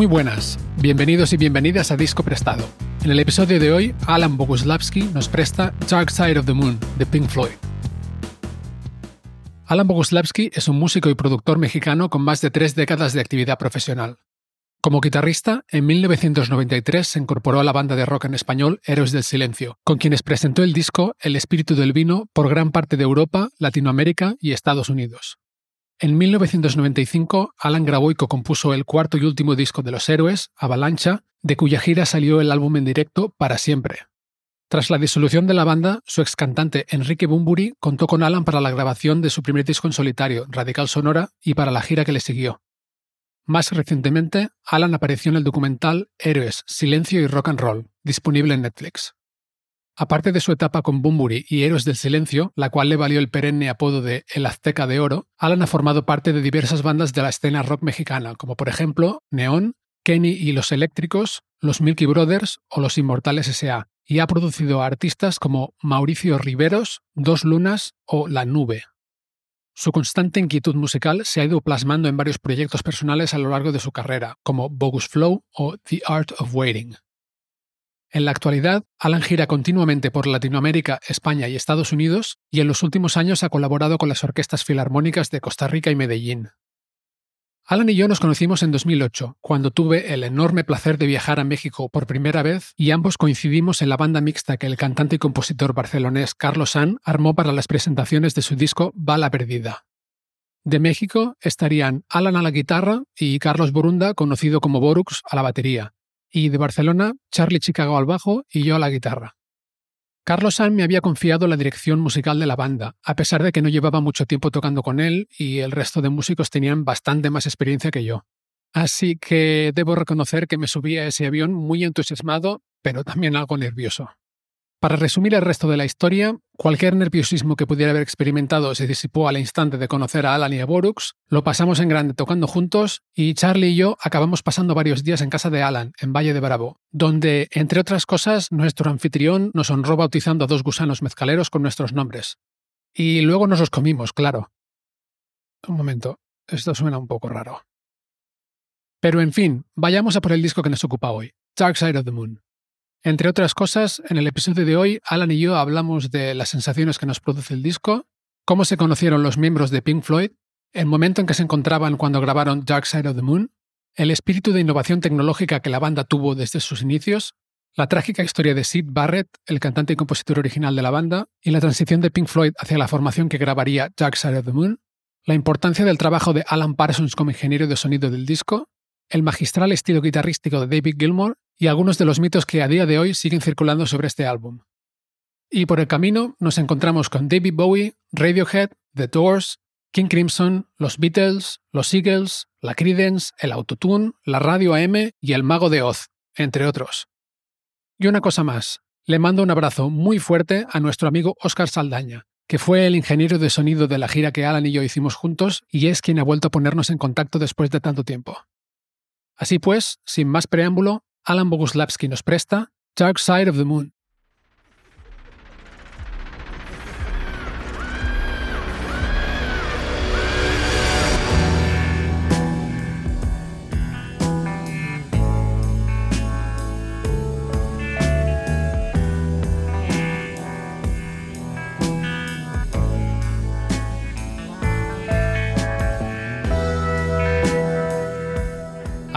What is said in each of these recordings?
Muy buenas, bienvenidos y bienvenidas a Disco Prestado. En el episodio de hoy, Alan Boguslavski nos presta Dark Side of the Moon de Pink Floyd. Alan Boguslavski es un músico y productor mexicano con más de tres décadas de actividad profesional. Como guitarrista, en 1993 se incorporó a la banda de rock en español Héroes del Silencio, con quienes presentó el disco El espíritu del vino por gran parte de Europa, Latinoamérica y Estados Unidos. En 1995, Alan grabó y co-compuso el cuarto y último disco de los héroes, Avalancha, de cuya gira salió el álbum en directo Para Siempre. Tras la disolución de la banda, su ex cantante Enrique Bumburi contó con Alan para la grabación de su primer disco en solitario, Radical Sonora, y para la gira que le siguió. Más recientemente, Alan apareció en el documental Héroes, Silencio y Rock and Roll, disponible en Netflix. Aparte de su etapa con Bumburi y Héroes del Silencio, la cual le valió el perenne apodo de El Azteca de Oro, Alan ha formado parte de diversas bandas de la escena rock mexicana, como por ejemplo Neón, Kenny y los Eléctricos, los Milky Brothers o los Inmortales S.A., y ha producido a artistas como Mauricio Riveros, Dos Lunas o La Nube. Su constante inquietud musical se ha ido plasmando en varios proyectos personales a lo largo de su carrera, como Bogus Flow o The Art of Waiting. En la actualidad, Alan gira continuamente por Latinoamérica, España y Estados Unidos y en los últimos años ha colaborado con las orquestas filarmónicas de Costa Rica y Medellín. Alan y yo nos conocimos en 2008, cuando tuve el enorme placer de viajar a México por primera vez y ambos coincidimos en la banda mixta que el cantante y compositor barcelonés Carlos San armó para las presentaciones de su disco Bala Perdida. De México estarían Alan a la guitarra y Carlos Borunda, conocido como Borux, a la batería, y de Barcelona, Charlie Chicago al bajo y yo a la guitarra. Carlos San me había confiado la dirección musical de la banda, a pesar de que no llevaba mucho tiempo tocando con él y el resto de músicos tenían bastante más experiencia que yo. Así que debo reconocer que me subí a ese avión muy entusiasmado, pero también algo nervioso. Para resumir el resto de la historia, cualquier nerviosismo que pudiera haber experimentado se disipó al instante de conocer a Alan y a Borux, lo pasamos en grande tocando juntos y Charlie y yo acabamos pasando varios días en casa de Alan, en Valle de Bravo, donde, entre otras cosas, nuestro anfitrión nos honró bautizando a dos gusanos mezcaleros con nuestros nombres. Y luego nos los comimos, claro. Un momento, esto suena un poco raro. Pero en fin, vayamos a por el disco que nos ocupa hoy, Dark Side of the Moon. Entre otras cosas, en el episodio de hoy, Alan y yo hablamos de las sensaciones que nos produce el disco, cómo se conocieron los miembros de Pink Floyd, el momento en que se encontraban cuando grabaron Dark Side of the Moon, el espíritu de innovación tecnológica que la banda tuvo desde sus inicios, la trágica historia de Sid Barrett, el cantante y compositor original de la banda, y la transición de Pink Floyd hacia la formación que grabaría Dark Side of the Moon, la importancia del trabajo de Alan Parsons como ingeniero de sonido del disco, el magistral estilo guitarrístico de David Gilmour y algunos de los mitos que a día de hoy siguen circulando sobre este álbum. Y por el camino nos encontramos con David Bowie, Radiohead, The Doors, King Crimson, los Beatles, los Eagles, la Creedence, el Autotune, la Radio AM y el Mago de Oz, entre otros. Y una cosa más, le mando un abrazo muy fuerte a nuestro amigo Oscar Saldaña, que fue el ingeniero de sonido de la gira que Alan y yo hicimos juntos y es quien ha vuelto a ponernos en contacto después de tanto tiempo. Así pues, sin más preámbulo, Alan Boguslavski nos presta Dark Side of the Moon.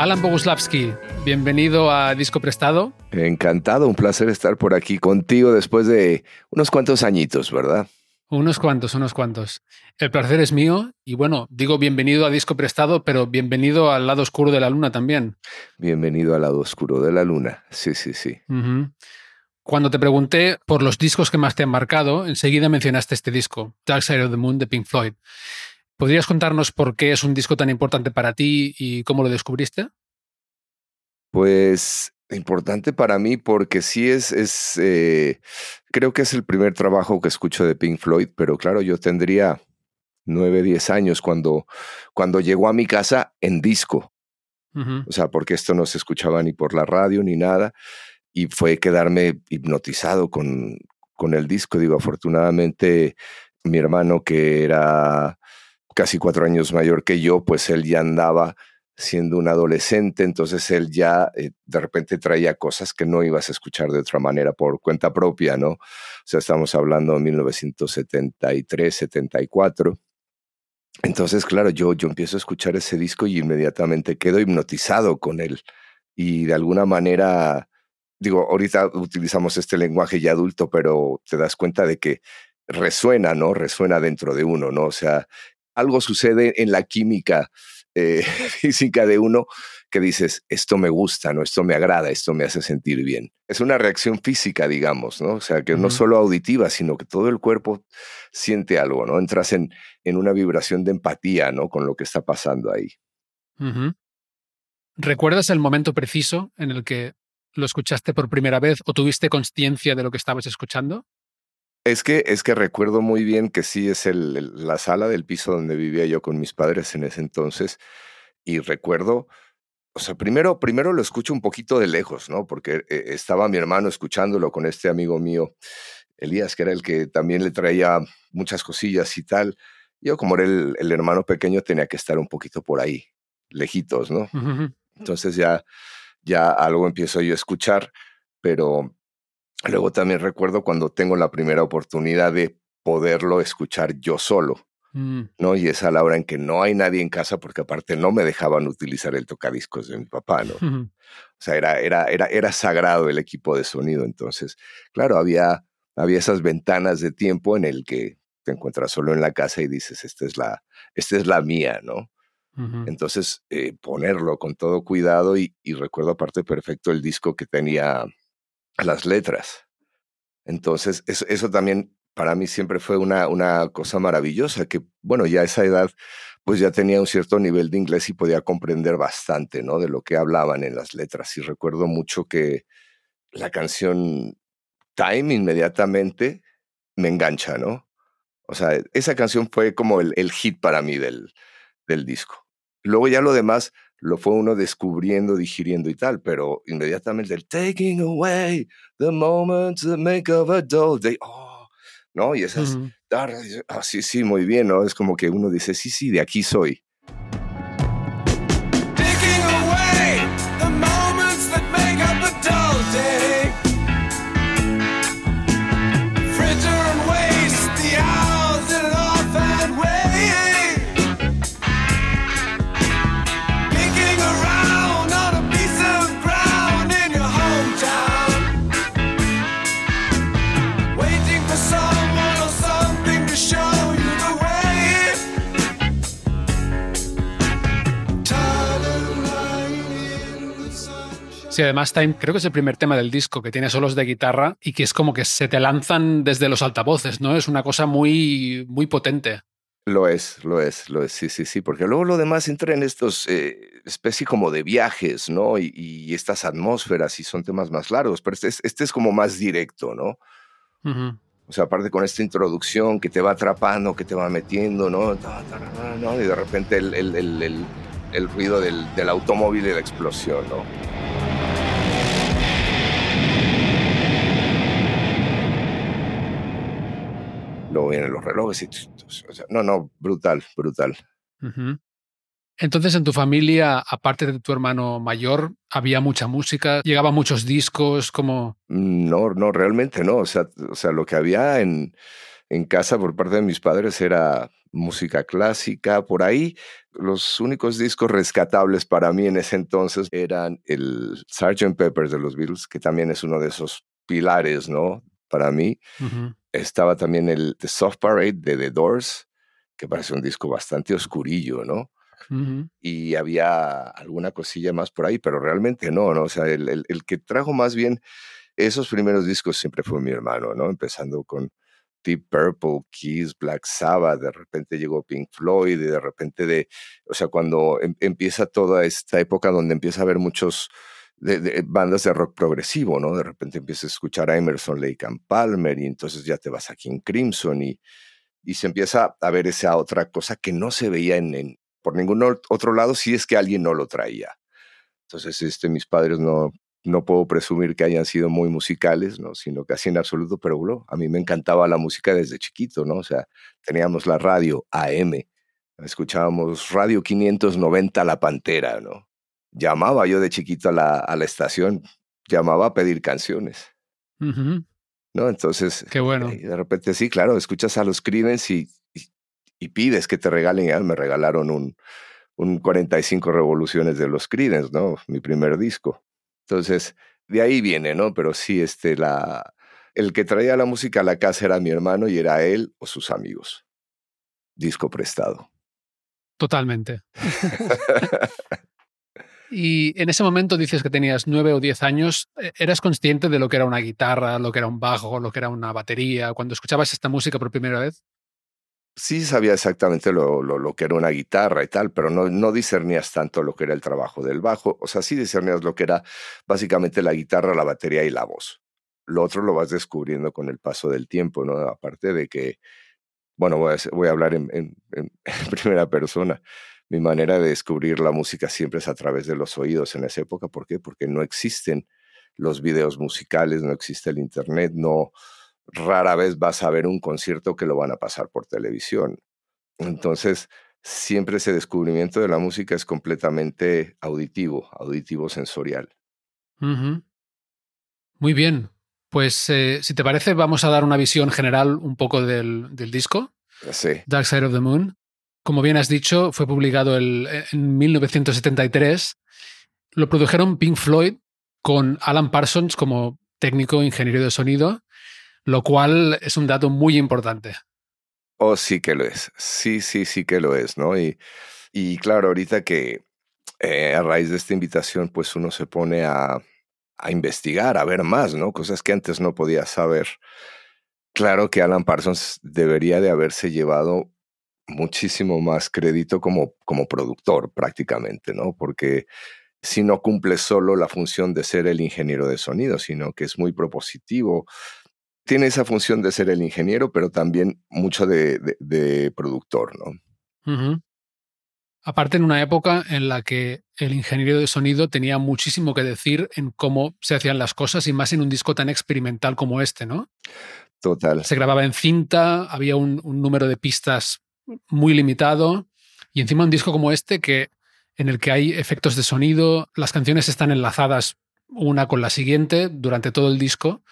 Alan Boguslavski, bienvenido a Disco Prestado. Encantado, un placer estar por aquí contigo después de unos cuantos añitos, ¿verdad? Unos cuantos, unos cuantos. El placer es mío y bueno, digo bienvenido a Disco Prestado, pero bienvenido al lado oscuro de la luna también. Bienvenido al lado oscuro de la luna, sí, sí, sí. Cuando te pregunté por los discos que más te han marcado, enseguida mencionaste este disco, Dark Side of the Moon de Pink Floyd. ¿Podrías contarnos por qué es un disco tan importante para ti y cómo lo descubriste? Pues importante para mí porque sí es, es eh, creo que es el primer trabajo que escucho de Pink Floyd, pero claro, yo tendría nueve, diez años cuando, cuando llegó a mi casa en disco. O sea, porque esto no se escuchaba ni por la radio ni nada. Y fue quedarme hipnotizado con, con el disco. Digo, afortunadamente mi hermano, que era casi cuatro años mayor que yo, pues él ya andaba siendo un adolescente, entonces él ya eh, de repente traía cosas que no ibas a escuchar de otra manera por cuenta propia, ¿no? O sea, estamos hablando de 1973, 74. Entonces, claro, yo, yo empiezo a escuchar ese disco y inmediatamente quedo hipnotizado con él. Y de alguna manera, digo, ahorita utilizamos este lenguaje ya adulto, pero te das cuenta de que resuena, ¿no? Resuena dentro de uno, ¿no? O sea, algo sucede en la química eh, física de uno que dices, esto me gusta, ¿no? Esto me agrada, esto me hace sentir bien. Es una reacción física, digamos, ¿no? O sea, que no solo auditiva, sino que todo el cuerpo siente algo, ¿no? Entras en, en una vibración de empatía, ¿no? Con lo que está pasando ahí. ¿Recuerdas el momento preciso en el que lo escuchaste por primera vez o tuviste conciencia de lo que estabas escuchando? Es que, es que recuerdo muy bien que sí es el, la sala del piso donde vivía yo con mis padres en ese entonces. Y recuerdo, o sea, primero, primero lo escucho un poquito de lejos, ¿no? Porque eh, estaba mi hermano escuchándolo con este amigo mío, Elías, que era el que también le traía muchas cosillas y tal. Yo, como era el, el hermano pequeño, tenía que estar un poquito por ahí, lejitos, ¿no? Entonces ya, ya algo empiezo yo a escuchar, pero Luego también recuerdo cuando tengo la primera oportunidad de poderlo escuchar yo solo, mm. ¿no? Y es a la hora en que no hay nadie en casa porque aparte no me dejaban utilizar el tocadiscos de mi papá, ¿no? O sea, era, era, era, era sagrado el equipo de sonido. Entonces, claro, había, había esas ventanas de tiempo en el que te encuentras solo en la casa y dices, esta es la, esta es la mía, ¿no? Entonces, eh, ponerlo con todo cuidado y, y recuerdo aparte perfecto el disco que tenía las letras. Entonces, eso, eso también para mí siempre fue una, una cosa maravillosa, que bueno, ya a esa edad pues ya tenía un cierto nivel de inglés y podía comprender bastante, ¿no? De lo que hablaban en las letras. Y recuerdo mucho que la canción Time inmediatamente me engancha, ¿no? O sea, esa canción fue como el, el hit para mí del, del disco. Luego ya lo demás, lo fue uno descubriendo, digiriendo y tal, pero inmediatamente el taking away the moments that make of a dull day, oh, ¿no? Y esas, ah, sí, sí, muy bien, ¿no? Es como que uno dice, sí, sí, de aquí soy. Sí, además Time creo que es el primer tema del disco que tiene solos de guitarra y que es como que se te lanzan desde los altavoces, ¿no? Es una cosa muy, muy potente. Lo es, lo es, lo es, sí, sí, sí, porque luego lo demás entra en estos eh, especie como de viajes, ¿no? Y, estas atmósferas y son temas más largos, pero este es, este es como más directo, ¿no? O sea, aparte con esta introducción que te va atrapando, que te va metiendo, ¿no? Y de repente el, el, el, el ruido del, del automóvil y la explosión, ¿no? Luego vienen los relojes y... no, no, brutal, brutal. Entonces, en tu familia, aparte de tu hermano mayor, había mucha música, llegaba muchos discos, como... No, no, realmente no. O sea, o sea lo que había en, en casa por parte de mis padres era música clásica, por ahí. Los únicos discos rescatables para mí en ese entonces eran el Sgt. Pepper de los Beatles, que también es uno de esos pilares, ¿no? Para mí estaba también el The Soft Parade de The Doors, que parece un disco bastante oscurillo, ¿no? Y había alguna cosilla más por ahí, pero realmente no, ¿no? O sea, el, el, que trajo más bien esos primeros discos siempre fue mi hermano, ¿no? Empezando con Deep Purple, Kiss, Black Sabbath, de repente llegó Pink Floyd, y de repente de, o sea, cuando em, empieza toda esta época donde empieza a haber muchos de, bandas de rock progresivo, ¿no? De repente empiezas a escuchar a Emerson, Lake and Palmer y entonces ya te vas a King Crimson y, y se empieza a ver esa otra cosa que no se veía en, por ningún otro lado si es que alguien no lo traía. Entonces, este, mis padres no, no puedo presumir que hayan sido muy musicales, ¿no? sino casi en absoluto, pero bueno, a mí me encantaba la música desde chiquito, ¿no? O sea, teníamos la radio AM, escuchábamos Radio 590 La Pantera, ¿no? Llamaba yo de chiquito a la, a la estación, llamaba a pedir canciones. ¿No? Entonces, Qué bueno. Eh, de repente sí, claro, escuchas a los Creedence y, y, pides que te regalen, ya me regalaron un, un 45 revoluciones de los Creedence, ¿no? Mi primer disco. Entonces, de ahí viene, ¿no? Pero sí, este, la, el que traía la música a la casa era mi hermano y era él o sus amigos. Disco prestado. Totalmente. y en ese momento dices que tenías nueve o diez años. ¿e-, ¿Eras consciente de lo que era una guitarra, lo que era un bajo, lo que era una batería? Cuando escuchabas esta música por primera vez sí sabía exactamente lo, lo, que era una guitarra y tal, pero no, no discernías tanto lo que era el trabajo del bajo. O sea, sí discernías lo que era básicamente la guitarra, la batería y la voz. Lo otro lo vas descubriendo con el paso del tiempo, ¿no? Aparte de que, bueno, voy a, voy a hablar en primera persona. Mi manera de descubrir la música siempre es a través de los oídos en esa época. ¿Por qué? Porque no existen los videos musicales, no existe el Internet, no, rara vez vas a ver un concierto que lo van a pasar por televisión. Entonces, siempre ese descubrimiento de la música es completamente auditivo, auditivo sensorial. Muy bien. Pues eh, si te parece, vamos a dar una visión general un poco del, del disco. Sí. Dark Side of the Moon. Como bien has dicho, fue publicado el, en 1973. Lo produjeron Pink Floyd con Alan Parsons como técnico ingeniero de sonido lo cual es un dato muy importante. Oh, sí que lo es. Sí, sí, sí que lo es, ¿no? Y, claro, ahorita que eh, a raíz de esta invitación, pues uno se pone a, a investigar, a ver más, ¿no? Cosas que antes no podía saber. Claro que Alan Parsons debería de haberse llevado muchísimo más crédito como, como productor prácticamente, ¿no? Porque si no cumple solo la función de ser el ingeniero de sonido, sino que es muy propositivo, tiene esa función de ser el ingeniero, pero también mucho de, productor, ¿no? Aparte, en una época en la que el ingeniero de sonido tenía muchísimo que decir en cómo se hacían las cosas y más en un disco tan experimental como este, ¿no? Total. Se grababa en cinta, había un, un número de pistas muy limitado y encima un disco como este que en el que hay efectos de sonido, las canciones están enlazadas una con la siguiente durante todo el disco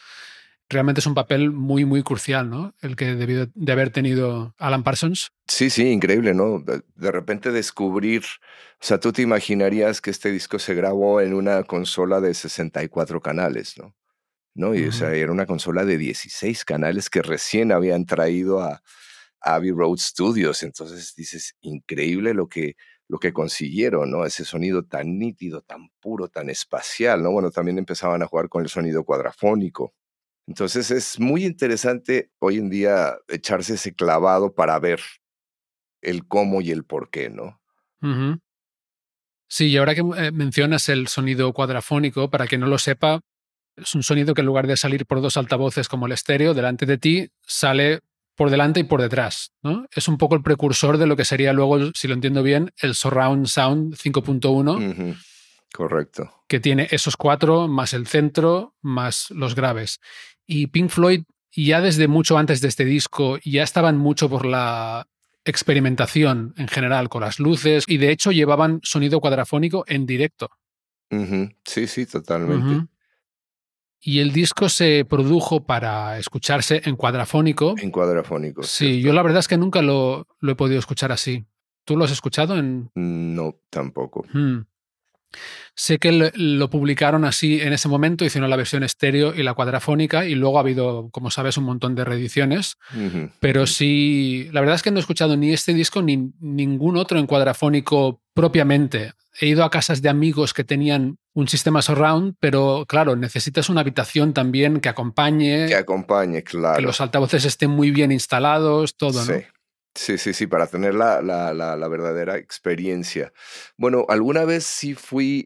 realmente es un papel muy, muy crucial, ¿no? El que debió de haber tenido Alan Parsons. Sí, sí, increíble, ¿no? De, repente descubrir, o sea, tú te imaginarías que este disco se grabó en una consola de 64 canales, ¿no? ¿No? Y, o sea, era una consola de 16 canales que recién habían traído a, Abbey Road Studios. Entonces dices, increíble lo que, lo que consiguieron, ¿no? Ese sonido tan nítido, tan puro, tan espacial, ¿no? Bueno, también empezaban a jugar con el sonido cuadrafónico. Entonces es muy interesante hoy en día echarse ese clavado para ver el cómo y el por qué, ¿no? Sí, y ahora que eh, mencionas el sonido cuadrafónico, para quien no lo sepa, es un sonido que en lugar de salir por dos altavoces como el estéreo delante de ti, sale por delante y por detrás. ¿no? Es un poco el precursor de lo que sería luego, si lo entiendo bien, el Surround Sound 5.1. Correcto. Que tiene esos cuatro, más el centro, más los graves. Y Pink Floyd, ya desde mucho antes de este disco, ya estaban mucho por la experimentación en general con las luces y de hecho llevaban sonido cuadrafónico en directo. Sí, sí, totalmente. Y el disco se produjo para escucharse en cuadrafónico. En cuadrafónico. Sí, yo la verdad es que nunca lo, lo, he podido escuchar así. ¿Tú lo has escuchado en...? No, tampoco. Sé que lo publicaron así en ese momento, hicieron la versión estéreo y la cuadrafónica y luego ha habido, como sabes, un montón de reediciones. Pero sí, la verdad es que no he escuchado ni este disco ni ningún otro en cuadrafónico propiamente. He ido a casas de amigos que tenían un sistema surround, pero claro, necesitas una habitación también que acompañe. Que acompañe, claro. Que los altavoces estén muy bien instalados, todo, ¿no? Sí, sí, sí, para tener la, la, la, verdadera experiencia. Bueno, alguna vez sí fui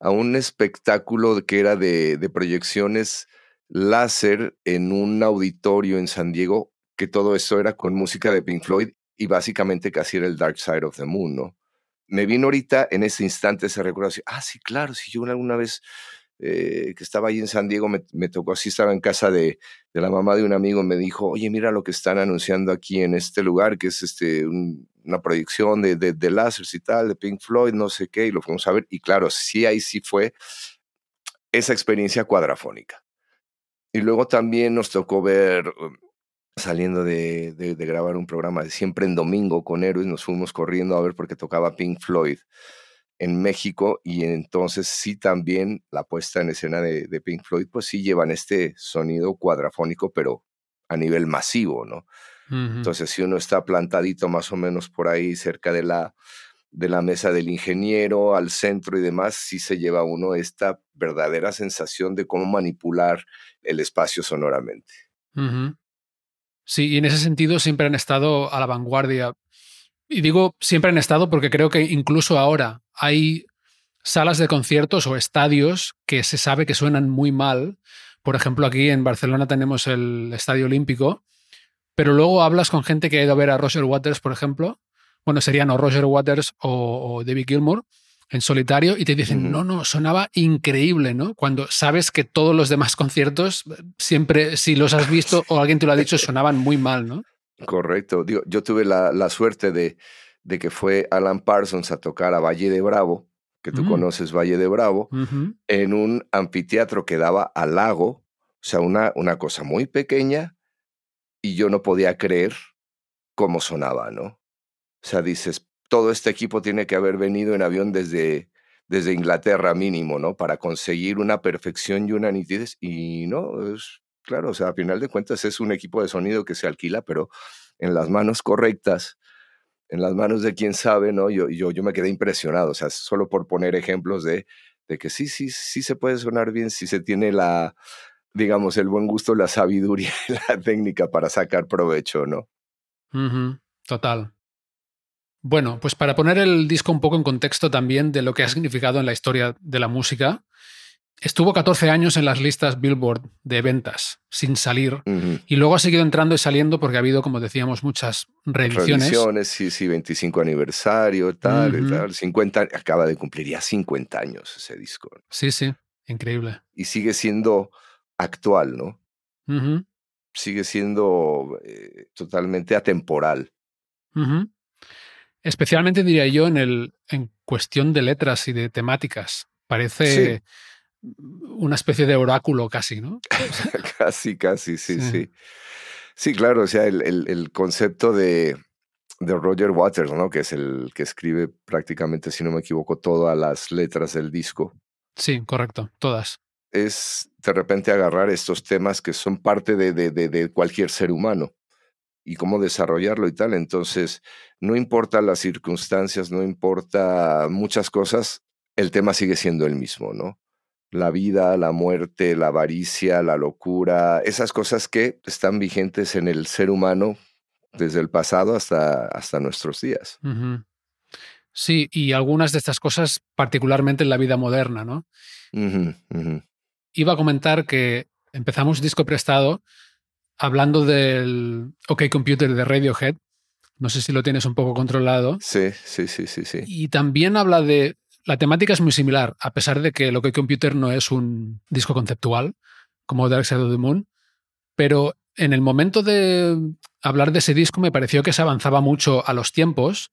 a un espectáculo que era de, de proyecciones láser en un auditorio en San Diego, que todo eso era con música de Pink Floyd y básicamente casi era el Dark Side of the Moon, ¿no? Me vino ahorita en ese instante ese recuerdo ah, sí, claro, si yo alguna vez eh, que estaba ahí en San Diego, me, tocó así, estaba en casa de, de, la mamá de un amigo, me dijo, oye, mira lo que están anunciando aquí en este lugar, que es este, una proyección de, de, de láseres y tal, de Pink Floyd, no sé qué, y lo fuimos a ver, y claro, sí, ahí sí fue esa experiencia cuadrafónica. Y luego también nos tocó ver, um, saliendo de, de, grabar un programa de siempre en domingo con héroes, nos fuimos corriendo a ver porque tocaba Pink Floyd en México y entonces sí también la puesta en escena de, Pink Floyd, pues sí llevan este sonido cuadrafónico, pero a nivel masivo, ¿no? Entonces si uno está plantadito más o menos por ahí cerca de la, de la mesa del ingeniero, al centro y demás, sí se lleva uno esta verdadera sensación de cómo manipular el espacio sonoramente. Sí, y en ese sentido siempre han estado a la vanguardia y digo siempre han estado porque creo que incluso ahora hay salas de conciertos o estadios que se sabe que suenan muy mal. Por ejemplo, aquí en Barcelona tenemos el Estadio Olímpico, pero luego hablas con gente que ha ido a ver a Roger Waters, por ejemplo. Bueno, serían o Roger Waters o, David Gilmour en solitario y te dicen, no, no, sonaba increíble, ¿no? Cuando sabes que todos los demás conciertos, siempre, si los has visto o alguien te lo ha dicho, sonaban muy mal, ¿no? Correcto. Digo, yo tuve la, la suerte de, de, que fue Alan Parsons a tocar a Valle de Bravo, que tú mm. conoces Valle de Bravo, en un anfiteatro que daba al lago, o sea, una, una cosa muy pequeña, y yo no podía creer cómo sonaba, ¿no? O sea, dices, todo este equipo tiene que haber venido en avión desde, desde Inglaterra mínimo, ¿no? Para conseguir una perfección y una nitidez. Y no, es, claro, o sea, a final de cuentas es un equipo de sonido que se alquila, pero en las manos correctas, en las manos de quien sabe, ¿no? Yo, yo, yo me quedé impresionado, o sea, solo por poner ejemplos de, que sí, sí, sí se puede sonar bien si se tiene la, digamos, el buen gusto, la sabiduría la técnica para sacar provecho, ¿no? Total. Bueno, pues para poner el disco un poco en contexto también de lo que ha significado en la historia de la música, Estuvo 14 años en las listas Billboard de ventas, sin salir. Y luego ha seguido entrando y saliendo porque ha habido, como decíamos, muchas reediciones. Reediciones, sí, sí, 25 aniversario, tal, tal. 50, acaba de cumplir ya 50 años ese disco. Sí, sí, increíble. Y sigue siendo actual, ¿no? Sigue siendo eh, totalmente atemporal. Especialmente diría yo en, el, en cuestión de letras y de temáticas. Parece una especie de oráculo casi, ¿no? casi, casi, sí, sí, sí. claro, o sea, el, el, concepto de, de, Roger Waters, ¿no? Que es el que escribe prácticamente, si no me equivoco, todas las letras del disco. Sí, correcto, todas. Es de repente agarrar estos temas que son parte de, de, de cualquier ser humano y cómo desarrollarlo y tal. Entonces, no importa las circunstancias, no importa muchas cosas, el tema sigue siendo el mismo, ¿no? La vida, la muerte, la avaricia, la locura, esas cosas que están vigentes en el ser humano desde el pasado hasta, hasta nuestros días. Sí, y algunas de estas cosas particularmente en la vida moderna, ¿no? Iba a comentar que empezamos disco prestado hablando del OK Computer de Radiohead. No sé si lo tienes un poco controlado. Sí, sí, sí, sí, sí. Y también habla de la temática es muy similar, a pesar de que lo que Computer no es un disco conceptual como Dark Side of the Moon, pero en el momento de hablar de ese disco me pareció que se avanzaba mucho a los tiempos.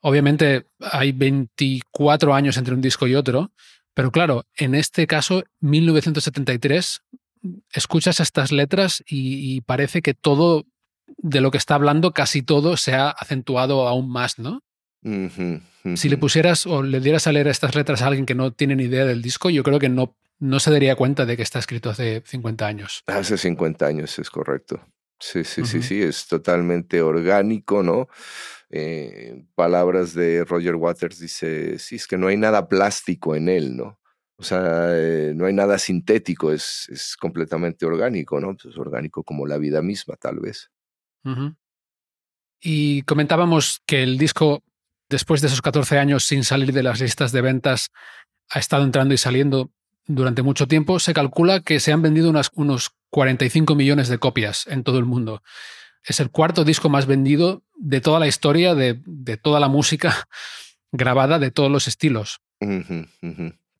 Obviamente hay 24 años entre un disco y otro, pero claro, en este caso, 1973, escuchas estas letras y, y parece que todo de lo que está hablando, casi todo se ha acentuado aún más, ¿no? Si le pusieras o le dieras a leer estas letras a alguien que no tiene ni idea del disco, yo creo que no, no se daría cuenta de que está escrito hace 50 años. Hace 50 años, es correcto. Sí, sí, sí, sí, es totalmente orgánico, ¿no? Eh, palabras de Roger Waters dice, sí, es que no hay nada plástico en él, ¿no? O sea, eh, no hay nada sintético, es, es completamente orgánico, ¿no? Pues orgánico como la vida misma, tal vez. Y comentábamos que el disco, después de esos 14 años sin salir de las listas de ventas, ha estado entrando y saliendo durante mucho tiempo. Se calcula que se han vendido unas, unos 45 millones de copias en todo el mundo. Es el cuarto disco más vendido de toda la historia, de, de toda la música grabada de todos los estilos.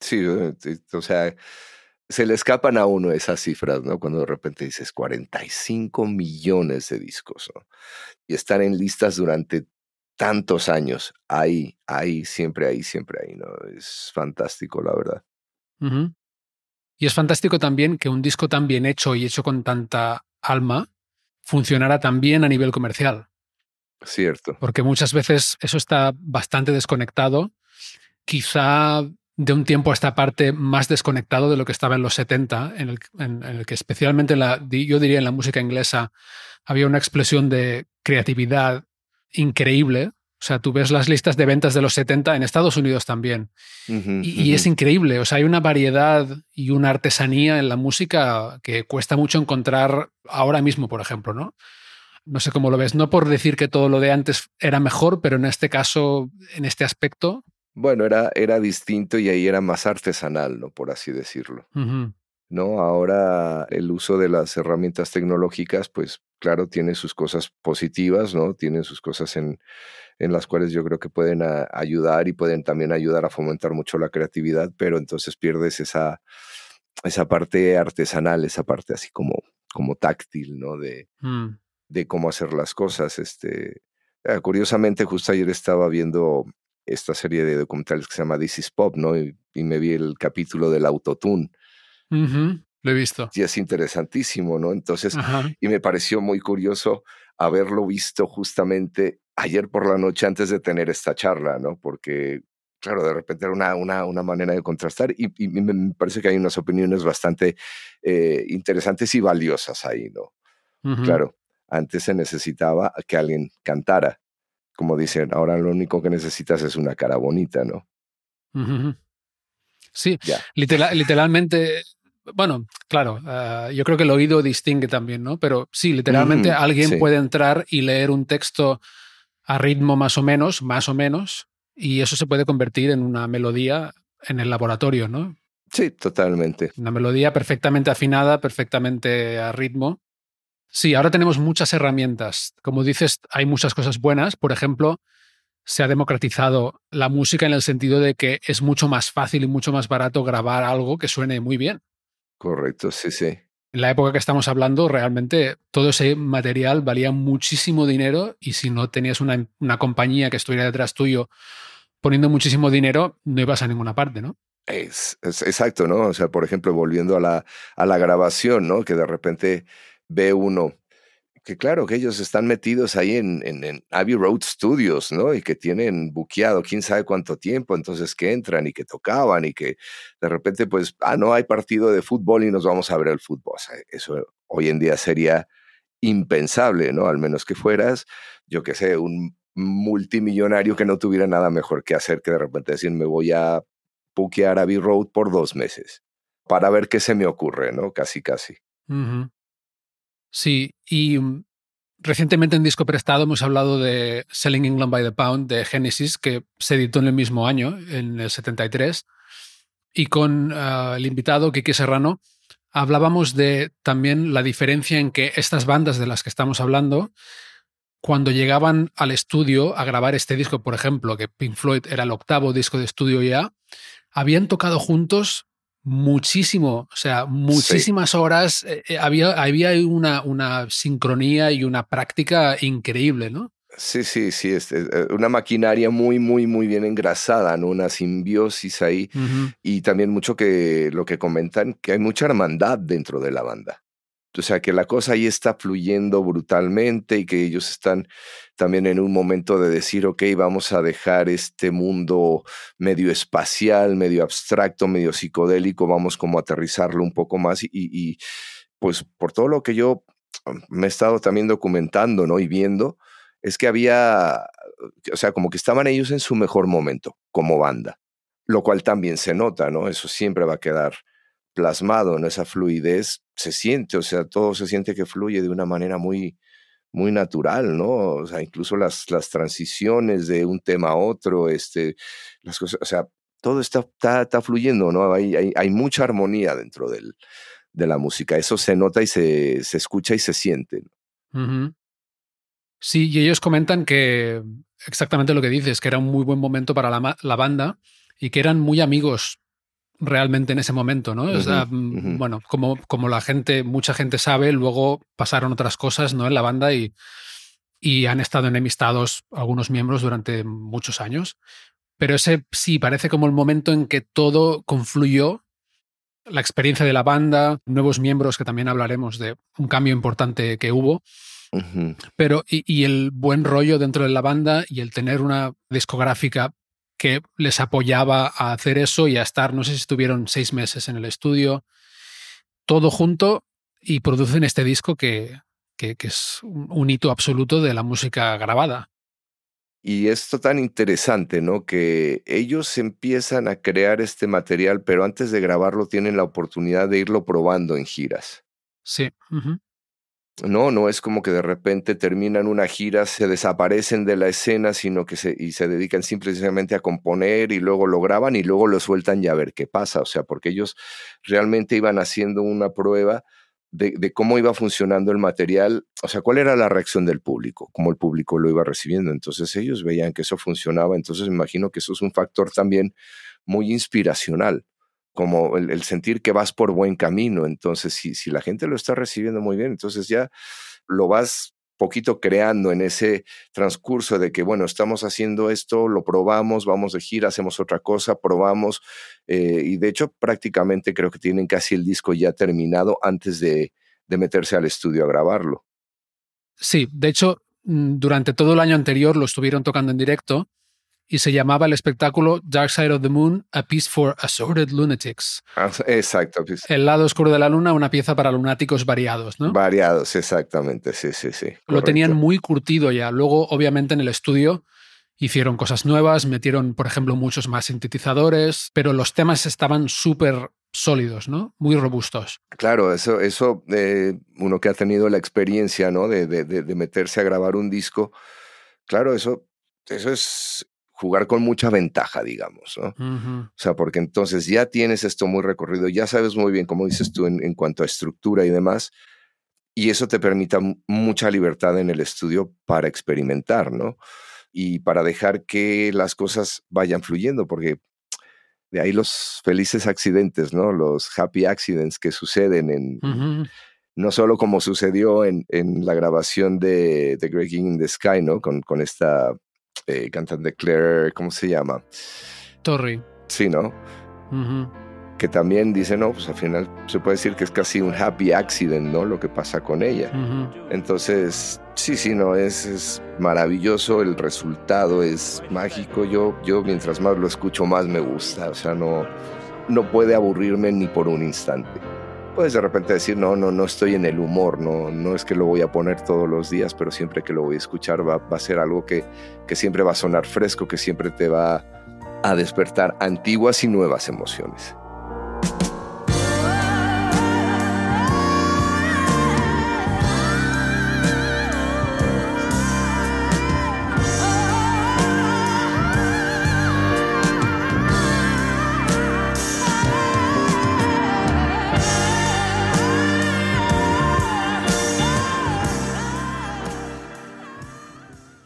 Sí, eh, o sea, se le escapan a uno esas cifras, ¿no? Cuando de repente dices 45 millones de discos. Y están en listas durante tantos años. Ahí, ahí, siempre ahí, siempre ahí, ¿no? Es fantástico, la verdad. Y es fantástico también que un disco tan bien hecho y hecho con tanta alma funcionara también a nivel comercial. Cierto. Porque muchas veces eso está bastante desconectado. Quizá de un tiempo a esta parte más desconectado de lo que estaba en los 70, en el, que especialmente la, yo diría en la música inglesa había una explosión de creatividad increíble o sea, tú ves las listas de ventas de los 70 en Estados Unidos también. y, es increíble. O sea, hay una variedad y una artesanía en la música que cuesta mucho encontrar ahora mismo, por ejemplo, ¿no? No sé cómo lo ves. No por decir que todo lo de antes era mejor, pero en este caso, en este aspecto. Bueno, era, era distinto y ahí era más artesanal, ¿no? Por así decirlo. ¿No? Ahora el uso de las herramientas tecnológicas, pues claro, tiene sus cosas positivas, ¿no? Tiene sus cosas en, en las cuales yo creo que pueden ayudar y pueden también ayudar a fomentar mucho la creatividad, pero entonces pierdes esa, esa parte artesanal, esa parte así como, como táctil, ¿no? De, mm. de cómo hacer las cosas. Este, ah, curiosamente, justo ayer estaba viendo esta serie de documentales que se llama This is Pop, ¿no? Y, me vi el capítulo del autotune. Lo he visto. Y es interesantísimo, ¿no? Entonces, y me pareció muy curioso haberlo visto justamente ayer por la noche antes de tener esta charla, ¿no? Porque, claro, de repente era una, una, una manera de contrastar y, me parece que hay unas opiniones bastante eh, interesantes y valiosas ahí, ¿no? Claro, antes se necesitaba que alguien cantara. Como dicen, ahora lo único que necesitas es una cara bonita, ¿no? Sí, literalmente bueno, claro, ah, yo creo que el oído distingue también, ¿no? Pero sí, literalmente alguien puede entrar y leer un texto a ritmo más o menos, más o menos, y eso se puede convertir en una melodía en el laboratorio, ¿no? Sí, totalmente. Una melodía perfectamente afinada, perfectamente a ritmo. Sí, ahora tenemos muchas herramientas. Como dices, hay muchas cosas buenas. Por ejemplo, se ha democratizado la música en el sentido de que es mucho más fácil y mucho más barato grabar algo que suene muy bien. Correcto, sí, sí. En la época que estamos hablando, realmente todo ese material valía muchísimo dinero y si no tenías una, compañía que estuviera detrás tuyo poniendo muchísimo dinero, no ibas a ninguna parte, ¿no? Es, exacto, ¿no? O sea, por ejemplo, volviendo a la, a la grabación, ¿no? Que de repente ve uno que claro, que ellos están metidos ahí en, Abbey Road Studios, ¿no? Y que tienen buqueado quién sabe cuánto tiempo, entonces que entran y que tocaban y que de repente, pues, ah, no hay partido de fútbol y nos vamos a ver el fútbol. O sea, eso hoy en día sería impensable, ¿no? Al menos que fueras, yo qué sé, un multimillonario que no tuviera nada mejor que hacer que de repente decir, me voy a buquear Abbey Road por dos meses para ver qué se me ocurre, ¿no? Casi, casi. Sí, y mm, recientemente en Disco Prestado hemos hablado de Selling England by the Pound de Genesis, que se editó en el mismo año, en el 73. Y con ah, el invitado Kiki Serrano hablábamos de también la diferencia en que estas bandas de las que estamos hablando, cuando llegaban al estudio a grabar este disco, por ejemplo, que Pink Floyd era el octavo disco de estudio ya, habían tocado juntos muchísimo, o sea, muchísimas horas. Eh, eh, había, había una, una sincronía y una práctica increíble, ¿no? Sí, sí, sí, es, eh, una maquinaria muy, muy, muy bien engrasada, ¿no? Una simbiosis ahí. Y también mucho que lo que comentan, que hay mucha hermandad dentro de la banda. o sea, que la cosa ahí está fluyendo brutalmente y que ellos están también en un momento de decir, ok, vamos a dejar este mundo medio espacial, medio abstracto, medio psicodélico, vamos como a aterrizarlo un poco más y, y pues por todo lo que yo me he estado también documentando, ¿no? Y viendo, es que había, o sea, como que estaban ellos en su mejor momento como banda, lo cual también se nota, ¿no? Eso siempre va a quedar plasmado, en Esa fluidez se siente, o sea, todo se siente que fluye de una manera muy, muy natural, ¿no? O sea, incluso las, las transiciones de un tema a otro, este, las cosas, o sea, todo está, está, fluyendo, ¿no? Hay, hay, hay, mucha armonía dentro del, de la música. Eso se nota y se, se escucha y se siente. Sí, y ellos comentan que exactamente lo que dices, que era un muy buen momento para la, la banda y que eran muy amigos realmente en ese momento, ¿no? Mm, bueno, como, como la gente, mucha gente sabe, luego pasaron otras cosas, ¿no? En la banda y, y han estado enemistados algunos miembros durante muchos años. Pero ese sí, parece como el momento en que todo confluyó la experiencia de la banda, nuevos miembros, que también hablaremos de un cambio importante que hubo. Pero, y, el buen rollo dentro de la banda y el tener una discográfica que les apoyaba a hacer eso y a estar, no sé si estuvieron seis meses en el estudio, todo junto y producen este disco que, que, que es un hito absoluto de la música grabada. Y esto tan interesante, ¿no? Que ellos empiezan a crear este material, pero antes de grabarlo tienen la oportunidad de irlo probando en giras. Sí. No, no es como que de repente terminan una gira, se desaparecen de la escena, sino que se, y se dedican simplemente a componer y luego lo graban y luego lo sueltan y a ver qué pasa. O sea, porque ellos realmente iban haciendo una prueba de, cómo iba funcionando el material, o sea, cuál era la reacción del público, cómo el público lo iba recibiendo. Entonces ellos veían que eso funcionaba, entonces me imagino que eso es un factor también muy inspiracional, como el, sentir que vas por buen camino. Entonces, si, si la gente lo está recibiendo muy bien, entonces ya lo vas poquito creando en ese transcurso de que, bueno, estamos haciendo esto, lo probamos, vamos de gira, hacemos otra cosa, probamos, eh, y de hecho prácticamente creo que tienen casi el disco ya terminado antes de, de meterse al estudio a grabarlo. Sí, de hecho, mm, durante todo el año anterior lo estuvieron tocando en directo y se llamaba el espectáculo Dark Side of the Moon, A Piece for Assorted Lunatics. Ah, exacto. El lado oscuro de la luna, una pieza para lunáticos variados, ¿no? Variados, exactamente, sí, sí, sí. Lo tenían muy curtido ya. Luego, obviamente, en el estudio hicieron cosas nuevas, metieron, por ejemplo, muchos más sintetizadores, pero los temas estaban súper sólidos, ¿no? Muy robustos. Claro, eso, eso eh, uno que ha tenido la experiencia, ¿no? De, de, de, meterse a grabar un disco, claro, eso, eso es jugar con mucha ventaja, digamos, ¿no? O sea, porque entonces ya tienes esto muy recorrido, ya sabes muy bien, como dices tú, en, cuanto a estructura y demás, y eso te permite mucha libertad en el estudio para experimentar, ¿no? Y para dejar que las cosas vayan fluyendo, porque de ahí los felices accidentes, ¿no? Los happy accidents que suceden en... No solo como sucedió en, en la grabación de The Great King in the Sky, ¿no? Con, con esta eh, cantante Claire, ¿cómo se llama? Torrey. Sí, ¿no? Que también dice, no, pues al final se puede decir que es casi un happy accident, ¿no? Lo que pasa con ella. Entonces, sí, sí, no, es, es, maravilloso, el resultado es mágico. Yo, yo mientras más lo escucho, más me gusta. O sea, no, no puede aburrirme ni por un instante puedes de repente decir, no, no, no estoy en el humor, no, no es que lo voy a poner todos los días, pero siempre que lo voy a escuchar va, va a ser algo que, que siempre va a sonar fresco, que siempre te va a despertar antiguas y nuevas emociones.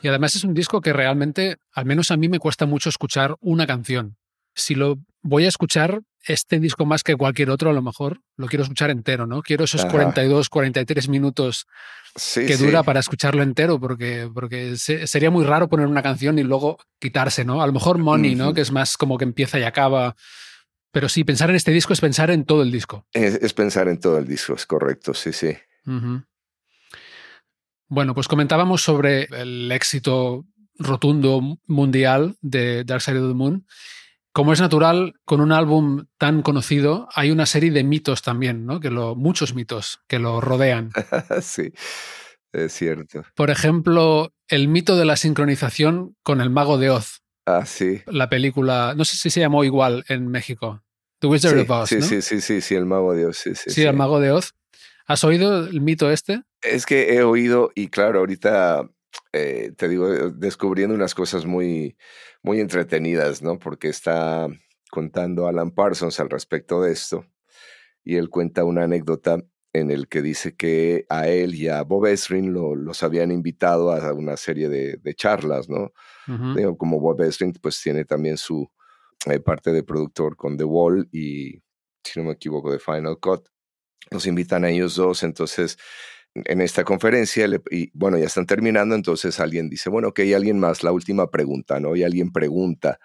Y además es un disco que realmente, al menos a mí me cuesta mucho escuchar una canción. Si lo voy a escuchar, este disco más que cualquier otro, a lo mejor lo quiero escuchar entero, ¿no? Quiero esos 42, 43 minutos que dura para escucharlo entero, porque, porque sería muy raro poner una canción y luego quitarse, ¿no? A lo mejor Money, ¿no? Que es más como que empieza y acaba. Pero sí, pensar en este disco es pensar en todo el disco. Es, es pensar en todo el disco, es correcto, sí, sí. Bueno, pues comentábamos sobre el éxito rotundo mundial de Dark Side of the Moon. Como es natural, con un álbum tan conocido hay una serie de mitos también, ¿no? Que lo, muchos mitos que lo rodean. sí, es cierto. Por ejemplo, el mito de la sincronización con el Mago de Oz. Ah, sí. La película, no sé si se llamó igual en México. The Wizard of Oz. Sí, sí, sí, sí, sí, el Mago de Oz. Sí, sí, sí, el Mago de Oz. ¿Has oído el mito este? Es que he oído y claro, ahorita eh, te digo, eh, descubriendo unas cosas muy, muy entretenidas, ¿no? Porque está contando Alan Parsons al respecto de esto y él cuenta una anécdota en el que dice que a él y a Bob Esrin lo, los habían invitado a una serie de, de charlas, ¿no? Digo, como Bob Esrin pues tiene también su eh, parte de productor con The Wall y, si no me equivoco, de Final Cut nos invitan a ellos dos, entonces en esta conferencia, y bueno, ya están terminando, entonces alguien dice, bueno, ok, alguien más, la última pregunta, ¿no? Y alguien pregunta,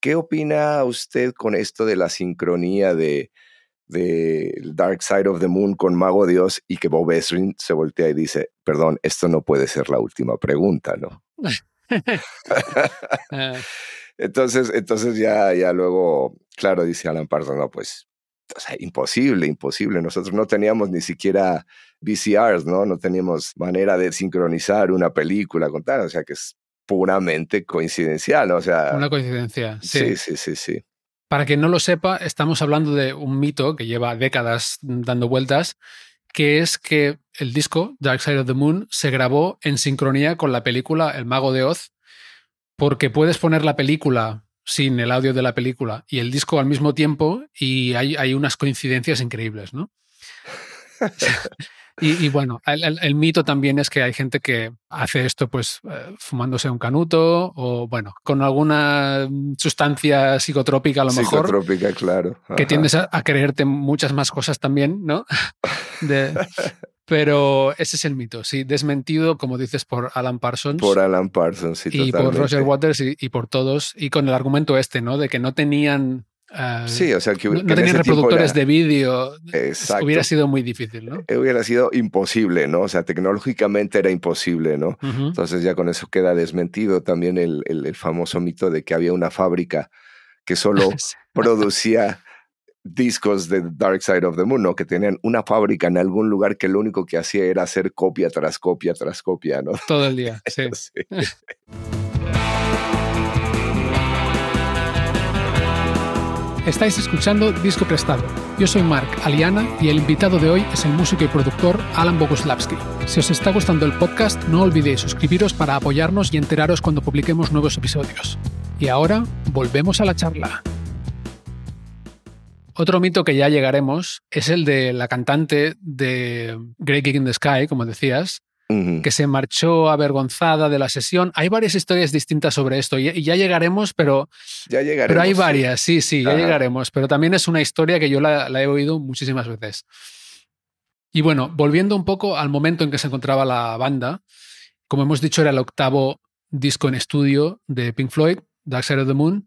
¿qué opina usted con esto de la sincronía de, de Dark Side of the Moon con Mago Dios y que Bob Esrin se voltea y dice, perdón, esto no puede ser la última pregunta, ¿no? Ah. entonces, entonces ya, ya luego, claro, dice Alan Parsons, no, pues o sea, imposible, imposible. Nosotros no teníamos ni siquiera VCRs, ¿no? No teníamos manera de sincronizar una película con tal, o sea que es puramente coincidencial, o sea... Una coincidencia, sí. Sí, sí, sí, sí. Para quien no lo sepa, estamos hablando de un mito que lleva décadas dando vueltas, que es que el disco Dark Side of the Moon se grabó en sincronía con la película El Mago de Oz, porque puedes poner la película sin el audio de la película y el disco al mismo tiempo y hay, hay unas coincidencias increíbles, ¿no? y, bueno, el, mito también es que hay gente que hace esto pues eh, fumándose un canuto o bueno, con alguna sustancia psicotrópica a lo mejor. Psicotrópica, claro. Que tiendes a, a, creerte muchas más cosas también, ¿no? De, pero ese es el mito, sí, desmentido, como dices, por Alan Parsons. Por Alan Parsons, sí, Y por Roger Waters y, por todos, y con el argumento este, ¿no? De que no tenían... Eh, sí, o sea, que, no, tenían reproductores de vídeo. Hubiera sido muy difícil, ¿no? Eh, hubiera sido imposible, ¿no? O sea, tecnológicamente era imposible, ¿no? Entonces ya con eso queda desmentido también el, el, famoso mito de que había una fábrica que solo producía discos de Dark Side of the Moon, ¿no? Que tenían una fábrica en algún lugar que lo único que hacía era hacer copia tras copia tras copia, ¿no? Todo el día, sí. Estáis escuchando Disco Prestado. Yo soy Mark Aliana y el invitado de hoy es el músico y productor Alan Boguslavski. Si os está gustando el podcast, no olvidéis suscribiros para apoyarnos y enteraros cuando publiquemos nuevos episodios. Y ahora, volvemos a la charla. Otro mito que ya llegaremos es el de la cantante de Great Gig in the Sky, como decías, que se marchó avergonzada de la sesión. Hay varias historias distintas sobre esto y, ya llegaremos, pero, ya llegaremos, pero hay varias, sí, sí, ya llegaremos. Pero también es una historia que yo la, he oído muchísimas veces. Y bueno, volviendo un poco al momento en que se encontraba la banda, como hemos dicho, era el octavo disco en estudio de Pink Floyd, Dark Side of the Moon.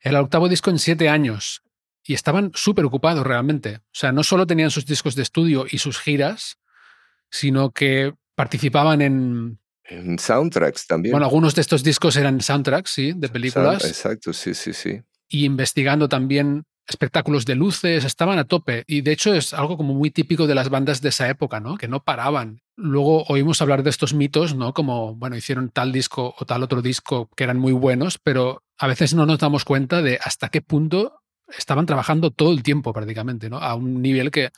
Era el octavo disco en siete años y estaban súper ocupados realmente. O sea, no solo tenían sus discos de estudio y sus giras, sino que participaban en... En soundtracks también. Bueno, algunos de estos discos eran soundtracks, sí, de películas. exacto, sí, sí, sí. Y investigando también espectáculos de luces, estaban a tope. Y de hecho es algo como muy típico de las bandas de esa época, ¿no? Que no paraban. Luego oímos hablar de estos mitos, ¿no? Como, bueno, hicieron tal disco o tal otro disco que eran muy buenos, pero a veces no nos damos cuenta de hasta qué punto estaban trabajando todo el tiempo prácticamente, ¿no? A un nivel que,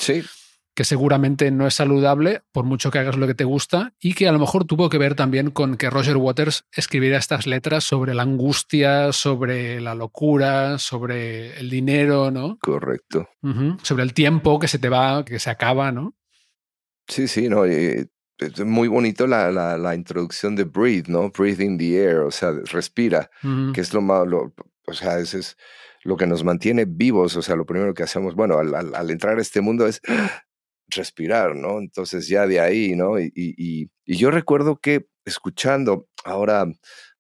que seguramente no es saludable, por mucho que hagas lo que te gusta, y que a lo mejor tuvo que ver también con que Roger Waters escribiera estas letras sobre la angustia, sobre la locura, sobre el dinero, ¿no? Correcto. Sobre el tiempo que se te va, que se acaba, ¿no? Sí, sí, no. es muy bonito la, la, introducción de Breathe, ¿no? Breathe in the air, o sea, respira, que es lo malo. O sea, ese es lo que nos mantiene vivos, o sea, lo primero que hacemos, bueno, al, entrar a este mundo es respirar, ¿no? Entonces ya de ahí, ¿no? Y, y, yo recuerdo que escuchando ahora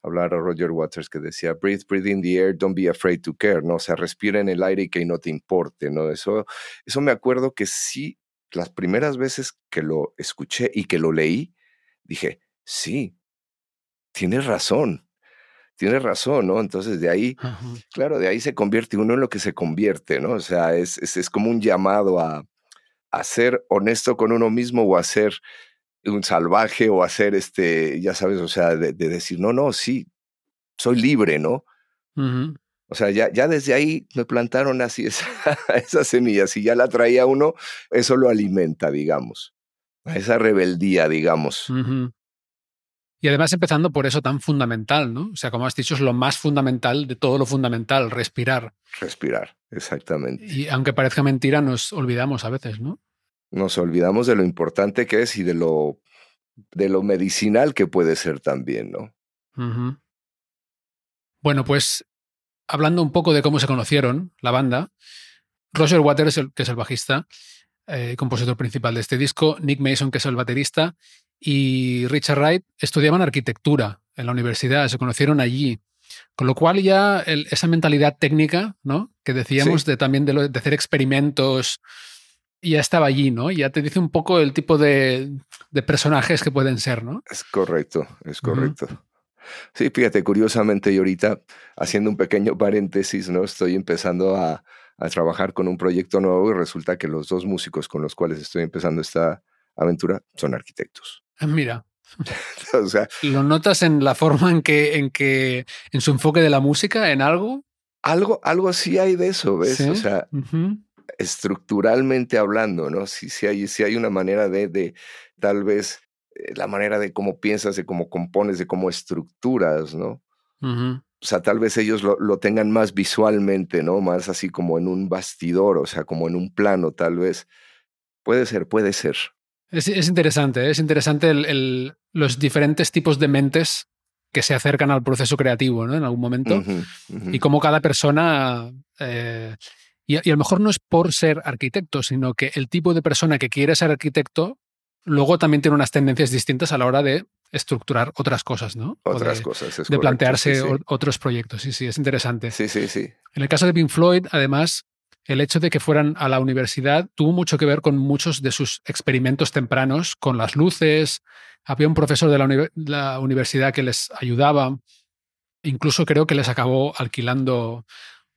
hablar a Roger Waters que decía, breathe, breathe in the air, don't be afraid to care, ¿no? O sea, respira en el aire y que no te importe, ¿no? Eso, eso me acuerdo que sí las primeras veces que lo escuché y que lo leí, dije, sí, tienes razón, tienes razón, ¿no? Entonces de ahí, claro, de ahí se convierte uno en lo que se convierte, ¿no? O sea, es, es, como un llamado a, a, ser honesto con uno mismo o a ser un salvaje o a ser, este, ya sabes, o sea, de, decir, no, no, sí, soy libre, ¿no? O sea, ya, ya desde ahí me plantaron así esa, esas semillas Si ya la traía uno, eso lo alimenta, digamos. A esa rebeldía, digamos. Y además empezando por eso tan fundamental, ¿no? O sea, como has dicho, es lo más fundamental de todo lo fundamental, respirar. Respirar, exactamente. Y aunque parezca mentira, nos olvidamos a veces, ¿no? Nos olvidamos de lo importante que es y de lo, de lo medicinal que puede ser también, ¿no? Bueno, pues hablando un poco de cómo se conocieron la banda, Roger Waters, que es el bajista, eh, compositor principal de este disco, Nick Mason, que es el baterista, y Richard Wright estudiaban arquitectura en la universidad, se conocieron allí. Con lo cual ya esa mentalidad técnica, ¿no? Que decíamos de también de, de, hacer experimentos, ya estaba allí, ¿no? Ya te dice un poco el tipo de, de personajes que pueden ser, ¿no? Es correcto, es correcto. Sí, fíjate, curiosamente yo ahorita, haciendo un pequeño paréntesis, ¿no? Estoy empezando a, a trabajar con un proyecto nuevo y resulta que los dos músicos con los cuales estoy empezando esta aventura son arquitectos. Ah, mira. o sea, ¿Lo notas en la forma en que, en que, en su enfoque de la música, en algo? Algo, algo sí hay de eso, ¿ves? O sea, estructuralmente hablando, ¿no? Sí, sí, hay, sí hay una manera de, de tal vez, eh, la manera de cómo piensas, de cómo compones, de cómo estructuras, ¿no? O sea, tal vez ellos lo, lo, tengan más visualmente, ¿no? Más así como en un bastidor, o sea, como en un plano, tal vez. Puede ser, puede ser. Es, interesante, ¿eh? es interesante el, los diferentes tipos de mentes que se acercan al proceso creativo ¿no? en algún momento y cómo cada persona... Eh, y, a lo mejor no es por ser arquitecto, sino que el tipo de persona que quiere ser arquitecto luego también tiene unas tendencias distintas a la hora de estructurar otras cosas, ¿no? Otras cosas, es De plantearse otros proyectos. Sí, sí, es interesante. Sí, sí, sí. En el caso de Pink Floyd, además, el hecho de que fueran a la universidad tuvo mucho que ver con muchos de sus experimentos tempranos, con las luces. Había un profesor de la, universidad que les ayudaba. Incluso creo que les acabó alquilando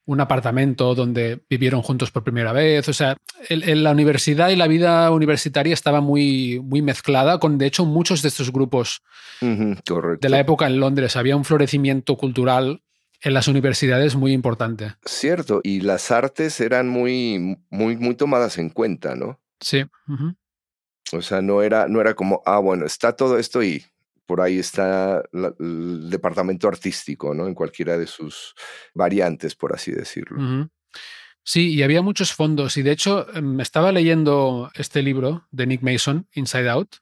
un apartamento donde vivieron juntos por primera vez. O sea, en, la universidad y la vida universitaria estaba muy, muy mezclada con, de hecho, muchos de estos grupos de la época en Londres. Había un florecimiento cultural en las universidades muy importante. Cierto, y las artes eran muy, muy, muy tomadas en cuenta, ¿no? Sí. O sea, no era, no era como, ah, bueno, está todo esto y por ahí está el departamento artístico, ¿no? En cualquiera de sus variantes, por así decirlo. Sí, y había muchos fondos. Y de hecho, me estaba leyendo este libro de Nick Mason, Inside Out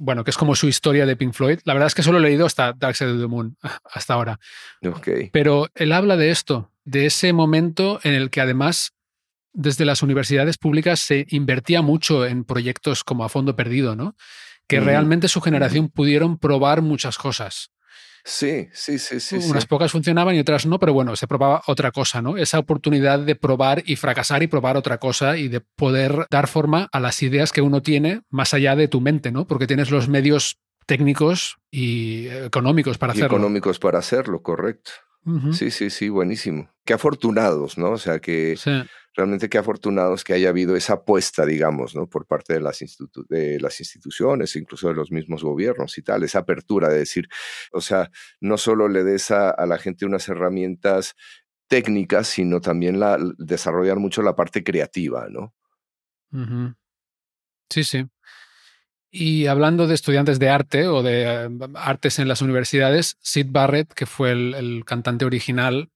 bueno, que es como su historia de Pink Floyd. La verdad es que solo he leído hasta Dark Side of the Moon, hasta ahora. Okay. Pero él habla de esto, de ese momento en el que además desde las universidades públicas se invertía mucho en proyectos como a fondo perdido, ¿no? Que realmente su generación pudieron probar muchas cosas. Sí, sí, sí, sí. Unas pocas funcionaban y otras no, pero bueno, se probaba otra cosa, ¿no? Esa oportunidad de probar y fracasar y probar otra cosa y de poder dar forma a las ideas que uno tiene más allá de tu mente, ¿no? Porque tienes los medios técnicos y económicos para hacerlo. Económicos para hacerlo, correcto. Sí, sí, sí, buenísimo. Qué afortunados, ¿no? O sea, que realmente qué afortunados que haya habido esa apuesta, digamos, ¿no? Por parte de las, instituciones, incluso de los mismos gobiernos y tal, esa apertura de decir, o sea, no solo le des a, la gente unas herramientas técnicas, sino también la, desarrollar mucho la parte creativa, ¿no? Sí, sí. Y hablando de estudiantes de arte o de eh, artes en las universidades, Sid Barrett, que fue el, cantante original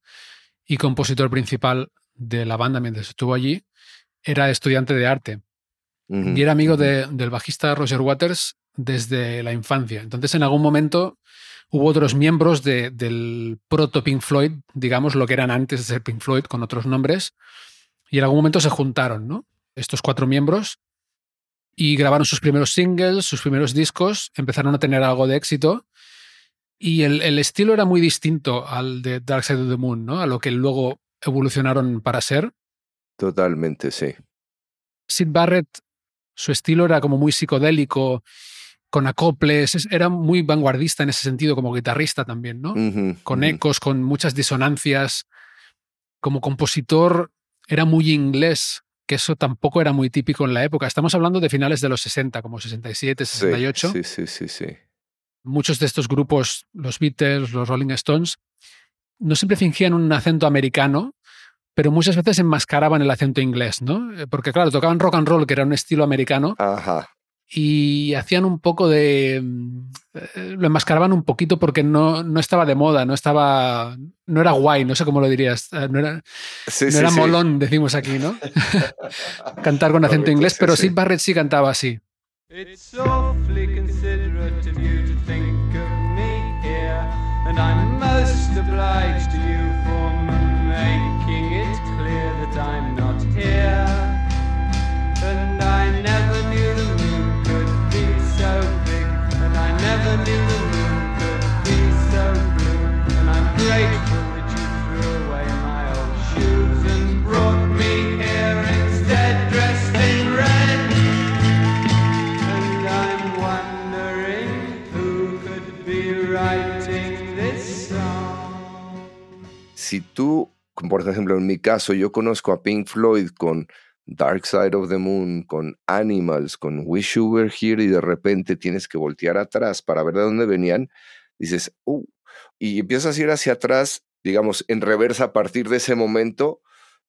y compositor principal de la banda mientras estuvo allí, era estudiante de arte. y era amigo del bajista Roger Waters desde la infancia. Entonces, en algún momento hubo otros miembros del proto Pink Floyd, digamos lo que eran antes de ser Pink Floyd con otros nombres, y en algún momento se juntaron, ¿no? Estos cuatro miembros y grabaron sus primeros singles, sus primeros discos, empezaron a tener algo de éxito y el, estilo era muy distinto al de Dark Side of the Moon, ¿no? A lo que luego evolucionaron para ser. Totalmente, sí. Sid Barrett, su estilo era como muy psicodélico, con acoples, era muy vanguardista en ese sentido como guitarrista también, ¿no? con ecos, con muchas disonancias. Como compositor era muy inglés, que eso tampoco era muy típico en la época. Estamos hablando de finales de los 60, como 67, 68. Sí, sí, sí, sí. Muchos de estos grupos, los Beatles, los Rolling Stones, no siempre fingían un acento americano, pero muchas veces enmascaraban el acento inglés, ¿no? Eh, porque claro, tocaban rock and roll, que era un estilo americano, Ajá. y hacían un poco de... Eh, lo enmascaraban un poquito porque no, no estaba de moda, no estaba... No era guay, no sé cómo lo dirías. eh, No era, Sí, no sí, era sí. molón, decimos aquí, ¿no? Cantar con acento Correcto, inglés, sí, pero sí. Sid Barrett sí cantaba así. It's obliged Si tú, por ejemplo, en mi caso, yo conozco a Pink Floyd con Dark Side of the Moon, con Animals, con Wish You Were Here y de repente tienes que voltear atrás para ver de dónde venían, dices, uh, y empiezas a ir hacia atrás, digamos, en reversa a partir de ese momento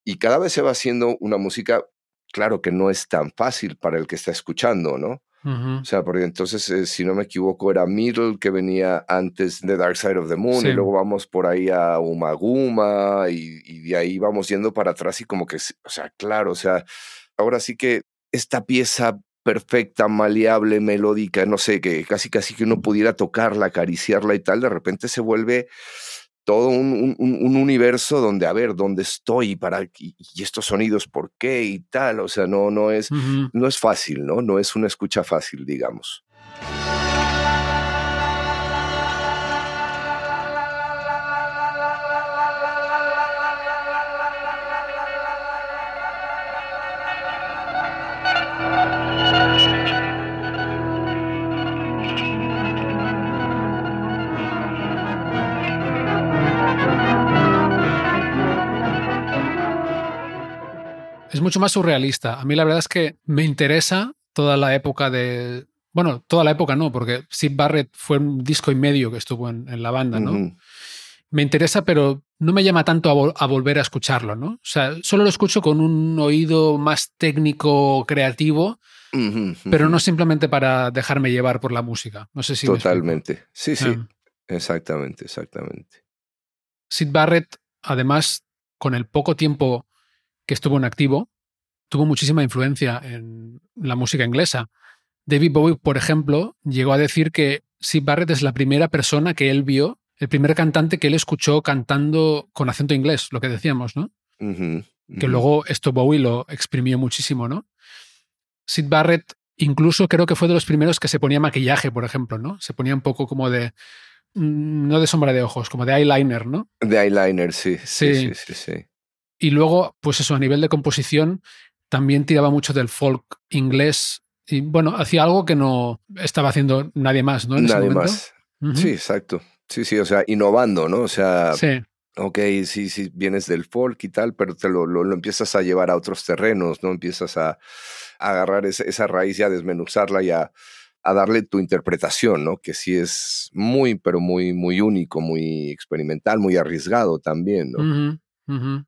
y cada vez se va haciendo una música, claro que no es tan fácil para el que está escuchando, ¿no? O sea, porque entonces, eh, si no me equivoco, era Middle que venía antes de Dark Side of the Moon Sí. y luego vamos por ahí a Umaguma y, y de ahí vamos yendo para atrás y como que, o sea, claro, o sea, ahora sí que esta pieza perfecta, maleable, melódica, no sé, que casi casi que uno pudiera tocarla, acariciarla y tal, de repente se vuelve todo un, un- un- un universo donde, a ver, ¿dónde estoy? Para, y, y estos sonidos, ¿por qué? Y tal, o sea, no, no es no es fácil, ¿no? No es una escucha fácil, digamos. Es mucho más surrealista. A mí la verdad es que me interesa toda la época de... Bueno, toda la época no, porque Sid Barrett fue un disco y medio que estuvo en, en la banda, ¿no? Me interesa, pero no me llama tanto a, vol- a volver a escucharlo, ¿no? O sea, solo lo escucho con un oído más técnico, creativo, pero no simplemente para dejarme llevar por la música. No sé si... Totalmente. Sí, sí. Em, Exactamente, exactamente. Sid Barrett, además, con el poco tiempo que estuvo en activo, tuvo muchísima influencia en la música inglesa. David Bowie, por ejemplo, llegó a decir que Sid Barrett es la primera persona que él vio, el primer cantante que él escuchó cantando con acento inglés, lo que decíamos, ¿no? Que luego esto Bowie lo exprimió muchísimo, ¿no? Sid Barrett incluso creo que fue de los primeros que se ponía maquillaje, por ejemplo, ¿no? Se ponía un poco como de, mm, no de sombra de ojos, como de eyeliner, ¿no? De eyeliner, sí. Sí, Sí. sí, sí. sí. Y luego, pues eso, a nivel de composición, también tiraba mucho del folk inglés. Y bueno, hacía algo que no estaba haciendo nadie más, ¿no? En Nadie más. Sí, exacto. Sí, sí, o sea, innovando, ¿no? O sea, Sí, ok, sí, sí, vienes del folk y tal, pero te lo, lo, lo empiezas a llevar a otros terrenos, ¿no? Empiezas a, a agarrar esa, esa raíz y a desmenuzarla y a, a darle tu interpretación, ¿no? Que sí es muy, pero muy, muy único, muy experimental, muy arriesgado también, ¿no? Ujú.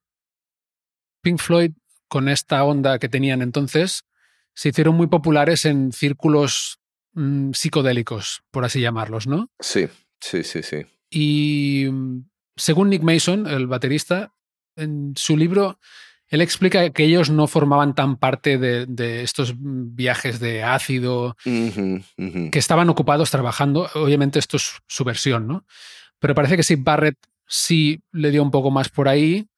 Pink Floyd, con esta onda que tenían entonces, se hicieron muy populares en círculos mm, psicodélicos, por así llamarlos, ¿no? Sí, sí, sí, sí. Y mm, según Nick Mason, el baterista, en su libro, él explica que ellos no formaban tan parte de, de estos mm, viajes de ácido, que estaban ocupados trabajando. Obviamente esto es su versión, ¿no? Pero parece que Sid Barrett sí le dio un poco más por ahí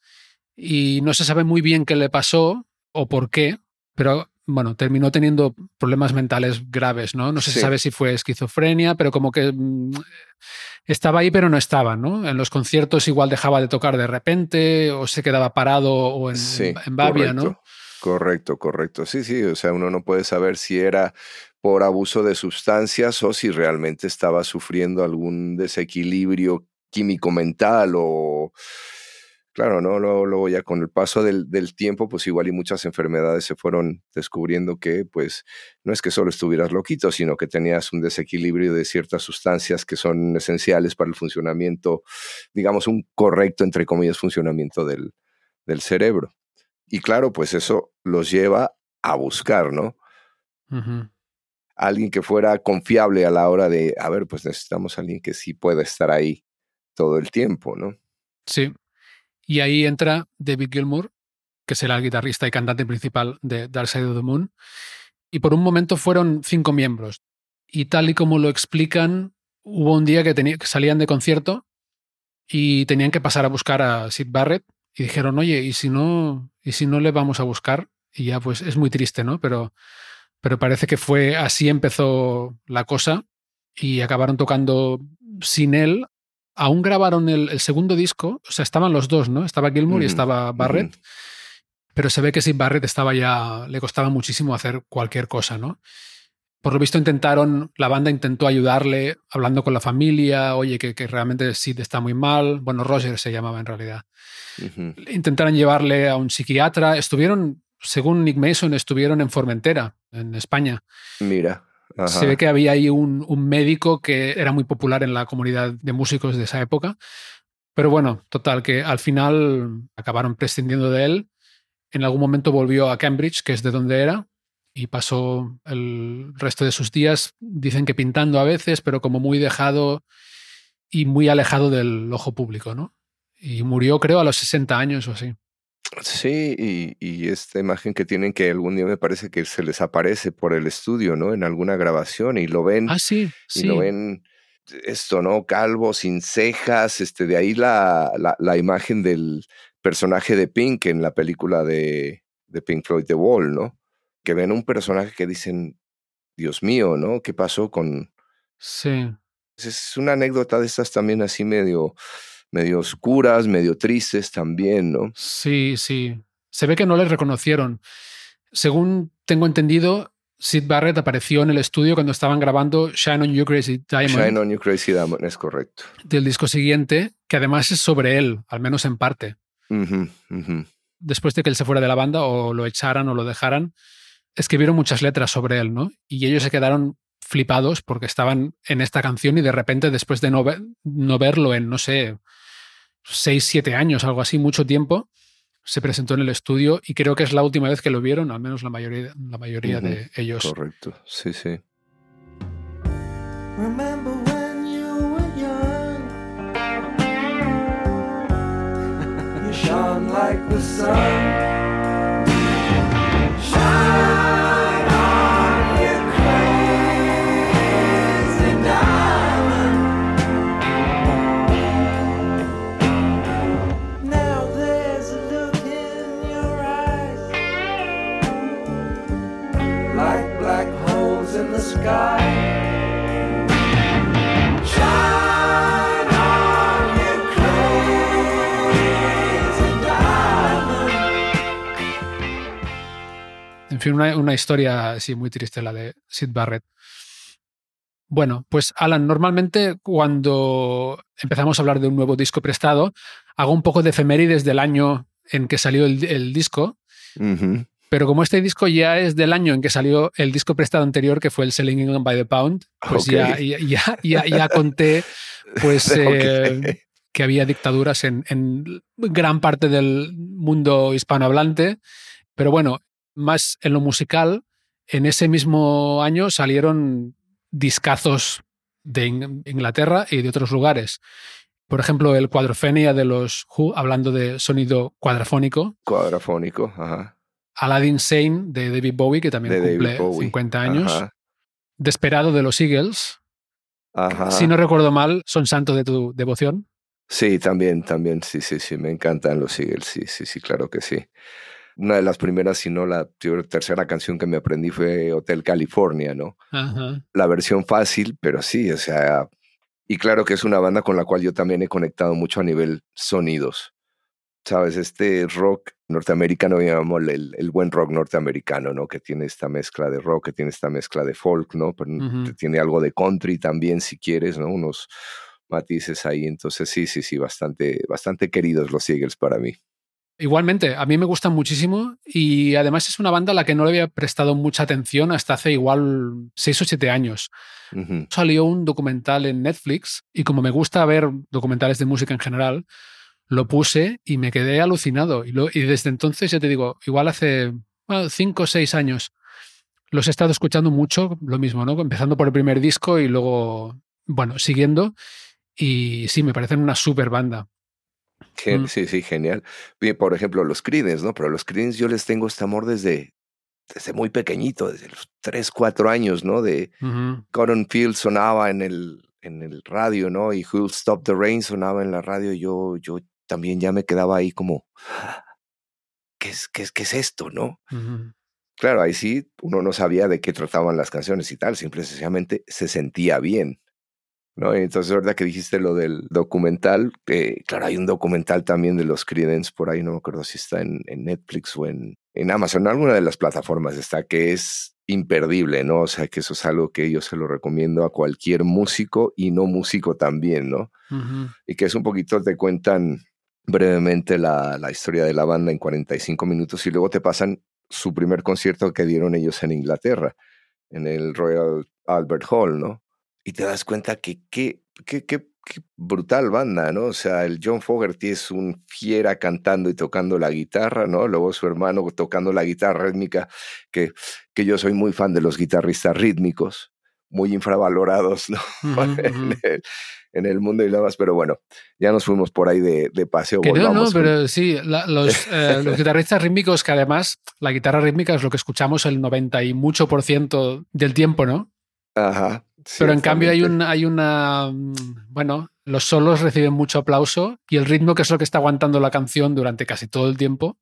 y no se sabe muy bien qué le pasó o por qué, pero bueno, terminó teniendo problemas mentales graves, ¿no? No se Sí. sabe si fue esquizofrenia, pero como que mm, estaba ahí pero no estaba, ¿no? En los conciertos igual dejaba de tocar de repente o se quedaba parado o en, Sí, en Babia, ¿no? correcto. Correcto, correcto. Sí, sí, o sea, uno no puede saber si era por abuso de sustancias o si realmente estaba sufriendo algún desequilibrio químico mental o claro, ¿no? Luego, ya con el paso del, del, tiempo, pues igual y muchas enfermedades se fueron descubriendo que, pues, no es que solo estuvieras loquito, sino que tenías un desequilibrio de ciertas sustancias que son esenciales para el funcionamiento, digamos, un correcto, entre comillas, funcionamiento del, del cerebro. Y claro, pues eso los lleva a buscar, ¿no? Alguien que fuera confiable a la hora de, a ver, pues necesitamos a alguien que sí pueda estar ahí todo el tiempo, ¿no? Sí, y ahí entra David Gilmour, que será el guitarrista y cantante principal de Dark Side of the Moon. Y por un momento fueron cinco miembros. Y tal y como lo explican, hubo un día que, que salían de concierto y tenían que pasar a buscar a Sid Barrett y dijeron, oye, ¿y si no, y si no le vamos a buscar? Y ya pues es muy triste, ¿no? Pero, pero parece que fue así empezó la cosa y acabaron tocando sin él aún grabaron el, segundo disco, o sea, estaban los dos, ¿no? Estaba Gilmour y estaba Barrett, pero se ve que sin Barrett estaba ya, le costaba muchísimo hacer cualquier cosa, ¿no? Por lo visto intentaron, la banda intentó ayudarle hablando con la familia, oye, que, realmente Sid está muy mal, bueno, Roger se llamaba en realidad. Intentaron llevarle a un psiquiatra, estuvieron, según Nick Mason, estuvieron en Formentera, en España. Mira. Se ve que había ahí un, médico que era muy popular en la comunidad de músicos de esa época. Pero bueno, total, que al final acabaron prescindiendo de él. En algún momento volvió a Cambridge, que es de donde era, y pasó el resto de sus días, dicen que pintando a veces, pero como muy dejado y muy alejado del ojo público, ¿no? Y murió, creo, a los 60 años o así. Sí, y, esta imagen que tienen que algún día me parece que se les aparece por el estudio, ¿no? En alguna grabación y lo ven. Ah, sí, y lo ven esto, ¿no? Calvo, sin cejas, este, de ahí la, la, imagen del personaje de Pink en la película de, de Pink Floyd The Wall, ¿no? Que ven un personaje que dicen, Dios mío, ¿no? ¿Qué pasó con...? Sí. Es una anécdota de estas también así medio medio oscuras, medio tristes también, ¿no? Sí, sí. Se ve que no les reconocieron. Según tengo entendido, Sid Barrett apareció en el estudio cuando estaban grabando Shine on You Crazy Diamond. Shine on You Crazy Diamond, es correcto. Del disco siguiente, que además es sobre él, al menos en parte. Después de que él se fuera de la banda o lo echaran o lo dejaran, escribieron muchas letras sobre él, ¿no? Y ellos se quedaron flipados porque estaban en esta canción y de repente después de no, no verlo en, no sé, 6, 7 años, algo así, mucho tiempo, se presentó en el estudio y creo que es la última vez que lo vieron, al menos la mayoría, la mayoría de ellos. Correcto, sí, sí. like the sun. En fin, una, historia así muy triste la de Sid Barrett. Bueno, pues Alan, normalmente cuando empezamos a hablar de un nuevo disco prestado, hago un poco de efemérides del año en que salió el, disco. Pero como este disco ya es del año en que salió el disco prestado anterior, que fue el Selling England by the Pound, pues ya, ya, conté pues, eh, que había dictaduras en, en, gran parte del mundo hispanohablante. Pero bueno, más en lo musical, en ese mismo año salieron discazos de Inglaterra y de otros lugares. Por ejemplo, el Cuadrofenia de los Who, hablando de sonido cuadrafónico. Cuadrafónico, ajá. Aladdin Sane de David Bowie, que también cumple 50 años. Desperado de los Eagles. Ajá. Si no recuerdo mal, son santos de tu devoción. Sí, también, también, sí, sí, sí, me encantan los Eagles, sí, sí, sí, claro que sí una de las primeras, si no la tercera canción que me aprendí fue Hotel California, ¿no? La versión fácil, pero sí, o sea, y claro que es una banda con la cual yo también he conectado mucho a nivel sonidos. sabes, este rock norteamericano, digamos, el, el, buen rock norteamericano, ¿no? Que tiene esta mezcla de rock, que tiene esta mezcla de folk, ¿no? Pero tiene algo de country también, si quieres, ¿no? Unos matices ahí. Entonces, sí, sí, sí, bastante, bastante queridos los Eagles para mí. Igualmente, a mí me gustan muchísimo y además es una banda a la que no le había prestado mucha atención hasta hace igual 6 o 7 años. Salió un documental en Netflix y como me gusta ver documentales de música en general, lo puse y me quedé alucinado. Y, lo- y desde entonces, ya te digo, igual hace 5 o 6 años, los he estado escuchando mucho, lo mismo, ¿no? Empezando por el primer disco y luego, bueno, siguiendo. Y sí, me parecen una super banda. Gen- Mm. Sí, sí, genial. Bien, por ejemplo, los Creedence, ¿no? Pero los Creedence yo les tengo este amor desde, desde muy pequeñito, desde los 3, 4 años, ¿no? De. Cotton Field sonaba en el, en el radio, ¿no? Y Who'll Stop the Rain sonaba en la radio. Yo, yo también ya me quedaba ahí como, ¿qué es, qué es, qué es esto, no? Claro, ahí sí uno no sabía de qué trataban las canciones y tal, simple y sencillamente se sentía bien. ¿No? Y Entonces, verdad que dijiste lo del documental, eh, claro, hay un documental también de los Creedence por ahí, no me acuerdo si está en, en Netflix o en, en Amazon, alguna de las plataformas está, que es imperdible, ¿no? O sea, que eso es algo que yo se lo recomiendo a cualquier músico y no músico también, ¿no? Y que es un poquito, te cuentan brevemente la, la historia de la banda en 45 minutos y luego te pasan su primer concierto que dieron ellos en Inglaterra, en el Royal Albert Hall, ¿no? Y te das cuenta que qué, qué, qué, qué brutal banda, ¿no? O sea, el John Fogerty es un fiera cantando y tocando la guitarra, ¿no? Luego su hermano tocando la guitarra rítmica, que, que yo soy muy fan de los guitarristas rítmicos, muy infravalorados, ¿no? Ujú, en, ujú. el, en el mundo y demás, pero bueno, ya nos fuimos por ahí de, de paseo. Que no, no, con- pero sí, la- los, eh, los guitarristas rítmicos, que además la guitarra rítmica es lo que escuchamos el 90 y mucho por ciento del tiempo, ¿no? Ajá. Pero en cambio hay, ciertamente. un, hay una. mm, Bueno, los solos reciben mucho aplauso y el ritmo, que es lo que está aguantando la canción durante casi todo el tiempo,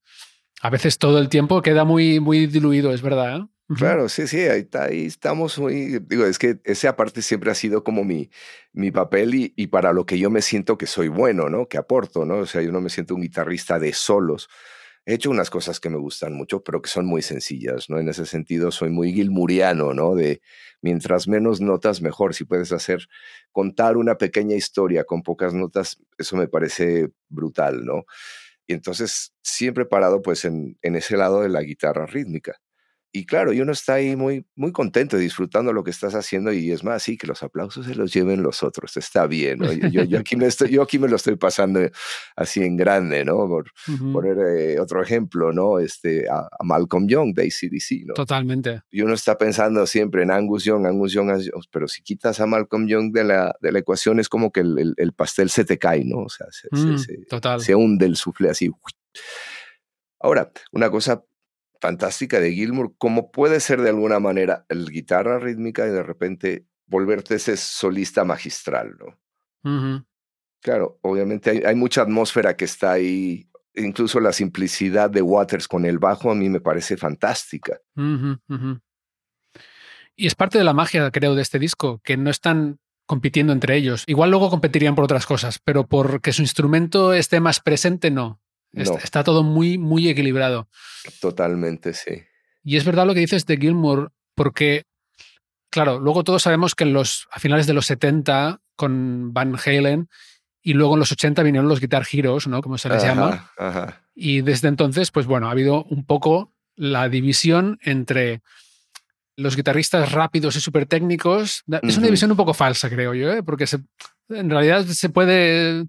a veces todo el tiempo queda muy, muy diluido, es verdad. ¿eh? Claro, sí, sí, ahí, está, ahí estamos muy, digo, es que ese aparte siempre ha sido como mi, mi papel y, y para lo que yo me siento que soy bueno, ¿no? Que aporto, ¿no? O sea, yo no me siento un guitarrista de solos. He hecho unas cosas que me gustan mucho, pero que son muy sencillas, ¿no? En ese sentido soy muy gilmuriano, ¿no? De mientras menos notas, mejor. Si puedes hacer, contar una pequeña historia con pocas notas, eso me parece brutal, ¿no? Y entonces siempre parado pues en ese lado de la guitarra rítmica. Y claro, y uno está ahí muy, muy contento, disfrutando lo que estás haciendo y es más, sí, que los aplausos se los lleven los otros, está bien, ¿no? Yo, yo, aquí, me estoy, yo aquí me lo estoy pasando así en grande, ¿no? Por poner eh, otro ejemplo, ¿no? Este, a, a Malcolm Young de ACDC, ¿no? Totalmente. Y uno está pensando siempre en Angus Young, Angus Young, Angus Young, pero si quitas a Malcolm Young de la, de la ecuación es como que el, el- el pastel se te cae, ¿no? O sea, se, se- Mm, se- total. se hunde el sufle así. Ahora, una cosa fantástica de Gilmour, ¿cómo puede ser de alguna manera el guitarra rítmica y de repente volverte ese solista magistral, ¿no? Claro, obviamente hay, hay mucha atmósfera que está ahí, incluso la simplicidad de Waters con el bajo a mí me parece fantástica. Y es parte de la magia, creo, de este disco, que no están compitiendo entre ellos. Igual luego competirían por otras cosas, pero porque su instrumento esté más presente, no. No, Está todo muy, muy equilibrado. totalmente, sí. Y es verdad lo que dices de Gilmour, porque, claro, luego todos sabemos que en los, a finales de los 70, con Van Halen, y luego en los 80 vinieron los Guitar Heroes, ¿no? Como se les llama. Ajá. Y desde entonces, pues bueno, ha habido un poco la división entre los guitarristas rápidos y súper técnicos. Es una división un poco falsa, creo yo, ¿eh? porque se- en realidad se puede...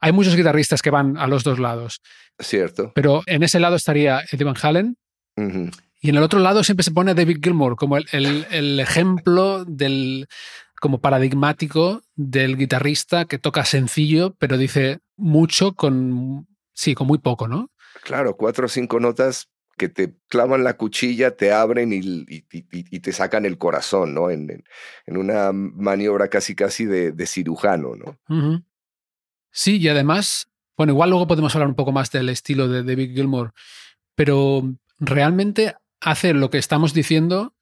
Hay muchos guitarristas que van a los dos lados, Cierto. pero en ese lado estaría Eddie Van Halen y en el otro lado siempre se pone David Gilmour como el, el- el ejemplo del como paradigmático del guitarrista que toca sencillo, pero dice mucho con sí, con muy poco, ¿no? Claro, cuatro o cinco notas que te clavan la cuchilla, te abren y, y- y- y te sacan el corazón, ¿no? En, en- una maniobra casi casi de, de cirujano, ¿no? Sí, y además, bueno, igual luego podemos hablar un poco más del estilo de David Gilmour, pero realmente hace lo que estamos diciendo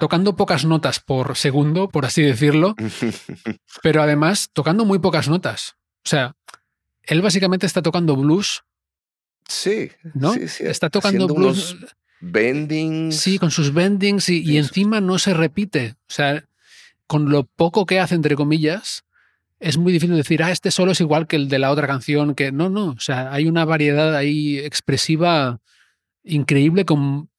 tocando pocas notas por segundo, por así decirlo, pero además tocando muy pocas notas. O sea, él básicamente está tocando blues Sí, ¿no? sí, sí, Está tocando blues. unos bendings. Sí, con sus bendings y, y encima no se repite. O sea, con lo poco que hace, entre comillas, es muy difícil decir, ah, este solo es igual que el de la otra canción, que no, no. O sea, hay una variedad ahí expresiva increíble con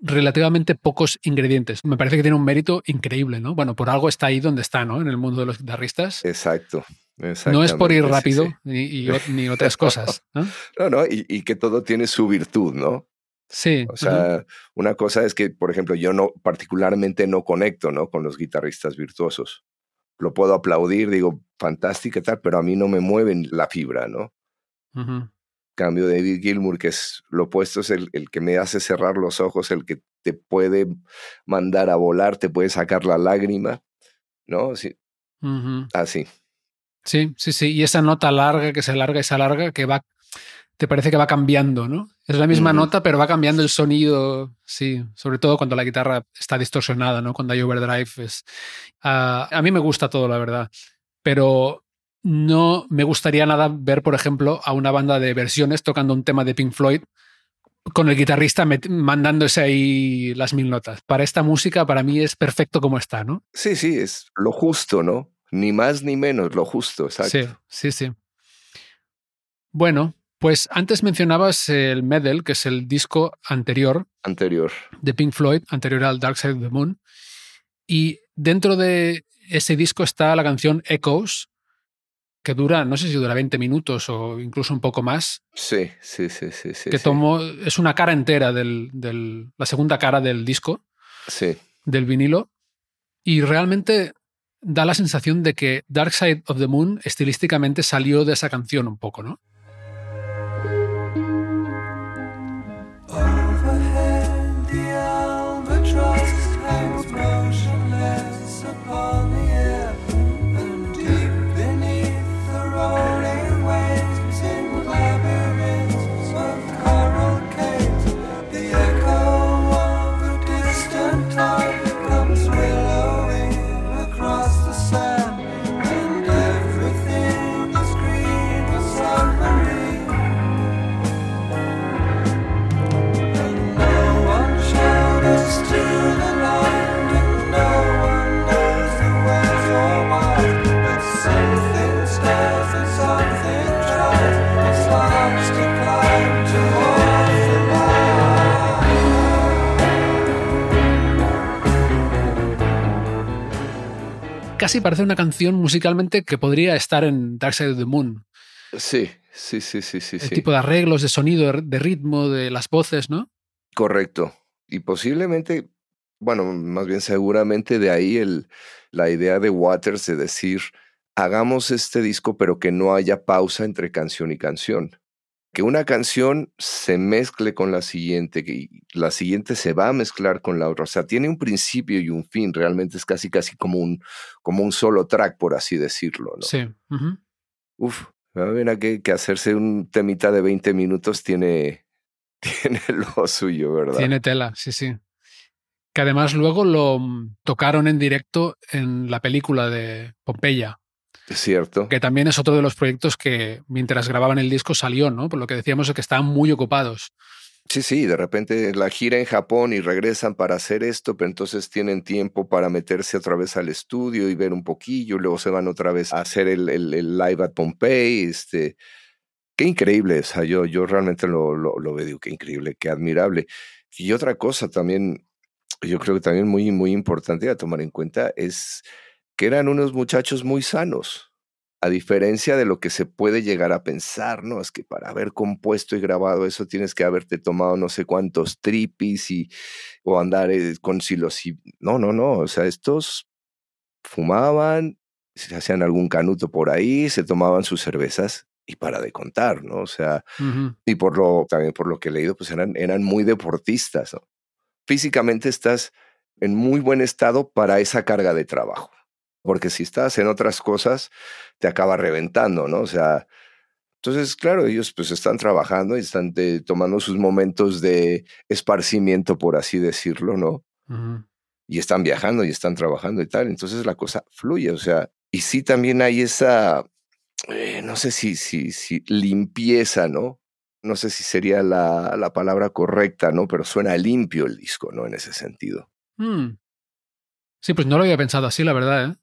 relativamente pocos ingredientes. Me parece que tiene un mérito increíble, ¿no? Bueno, por algo está ahí donde está, ¿no? En el mundo de los guitarristas. Exacto. No es por ir sí, rápido sí. Ni, y ni otras cosas. ¿no? No, no, y, y que todo tiene su virtud, ¿no? Sí. O sea, una cosa es que, por ejemplo, yo no particularmente no conecto, ¿no? Con los guitarristas virtuosos. Lo puedo aplaudir, digo, fantástica y tal, pero a mí no me mueven la fibra, ¿no? Cambio David Gilmour, que es lo opuesto, es el, el que me hace cerrar los ojos, el que te puede mandar a volar, te puede sacar la lágrima, ¿no? Sí, así. Sí, sí, sí. Y esa nota larga que se alarga y se alarga, que va, te parece que va cambiando, ¿no? Es la misma nota, pero va cambiando el sonido, sí, sobre todo cuando la guitarra está distorsionada, ¿no? Cuando hay overdrive. Es, Ah, a mí me gusta todo, la verdad, pero no me gustaría nada ver, por ejemplo, a una banda de versiones tocando un tema de Pink Floyd con el guitarrista mandándose ahí las mil notas. Para esta música, para mí es perfecto como está, ¿no? Sí, sí, es lo justo, ¿no? Ni más ni menos, lo justo, exacto. Sí, sí, sí. Bueno, pues antes mencionabas el Medal, que es el disco anterior Anterior. de Pink Floyd, anterior al Dark Side of the Moon. Y dentro de ese disco está la canción Echoes, que dura, no sé si dura 20 minutos o incluso un poco más, Sí, sí, sí, sí, sí. que sí. tomó, es una cara entera del, del- la segunda cara del disco, Sí, del vinilo, y realmente da la sensación de que Dark Side of the Moon estilísticamente salió de esa canción un poco, ¿no? Casi parece una canción musicalmente que podría estar en Dark Side of the Moon. sí, sí, sí, sí, sí. El sí. tipo de arreglos, de sonido, de- ritmo, de las voces, ¿no? Correcto. Y posiblemente, bueno, más bien seguramente de ahí el, la idea de Waters de decir, hagamos este disco pero que no haya pausa entre canción y canción. Que una canción se mezcle con la siguiente, que la siguiente se va a mezclar con la otra. O sea, tiene un principio y un fin. Realmente es casi, casi como un, como un solo track, por así decirlo. ¿no? Sí. Uf, mira que, que hacerse un temita de 20 minutos tiene, tiene lo suyo, ¿verdad? Tiene tela, sí, sí. Que además luego lo mm, tocaron en directo en la película de Pompeya, Es cierto. que también es otro de los proyectos que mientras grababan el disco salió, ¿no? Por lo que decíamos es que estaban muy ocupados. Sí, sí, de repente la gira en Japón y regresan para hacer esto, pero entonces tienen tiempo para meterse otra vez al estudio y ver un poquillo, luego se van otra vez a hacer el, el- el live at Pompeii. Este, qué increíble, o sea, yo, yo realmente lo, lo, lo veo, qué increíble, qué admirable. Y otra cosa también, yo creo que también muy, muy importante a tomar en cuenta es que eran unos muchachos muy sanos. A diferencia de lo que se puede llegar a pensar, ¿no? Es que para haber compuesto y grabado eso tienes que haberte tomado no sé cuántos tripis y, o andar eh, con psiloci... No, no, no. O sea, estos fumaban, se hacían algún canuto por ahí, se tomaban sus cervezas y para de contar, ¿no? O sea, y por lo, también por lo que he leído, pues eran, eran muy deportistas, ¿no? Físicamente estás en muy buen estado para esa carga de trabajo. Porque si estás en otras cosas, te acaba reventando, ¿no? O sea, entonces, claro, ellos pues están trabajando y están eh, tomando sus momentos de esparcimiento, por así decirlo, ¿no? Y están viajando y están trabajando y tal. Entonces la cosa fluye, o sea, y sí también hay esa, eh, no sé si, si, si limpieza, ¿no? no sé si sería la, la palabra correcta, ¿no? Pero suena limpio el disco, ¿no? En ese sentido. Hmm. Sí, pues no lo había pensado así, la verdad, ¿eh?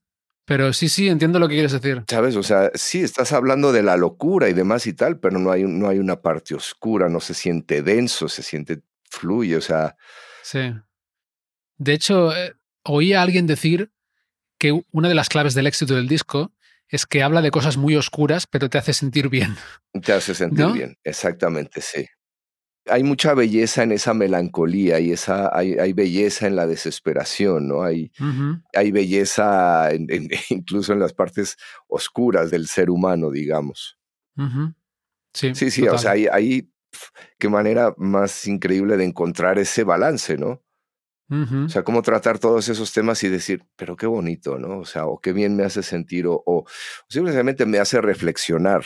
Pero sí, sí, entiendo lo que quieres decir. ¿Sabes? O sea, sí, estás hablando de la locura y demás y tal, pero no hay, no hay una parte oscura, no se siente denso, se siente fluye, o sea, Sí. De hecho, eh, oí a alguien decir que una de las claves del éxito del disco es que habla de cosas muy oscuras, pero te hace sentir bien. te hace sentir ¿No? bien. Exactamente, sí. Hay mucha belleza en esa melancolía y esa, hay, hay belleza en la desesperación, ¿no? Hay, belleza en- en- incluso en las partes oscuras del ser humano, digamos. Sí, Sí, sí, o sea, hay, hay- pf, qué manera más increíble de encontrar ese balance, ¿no? O sea, cómo tratar todos esos temas y decir, pero qué bonito, ¿no? O sea, o qué bien me hace sentir, o, o simplemente me hace reflexionar,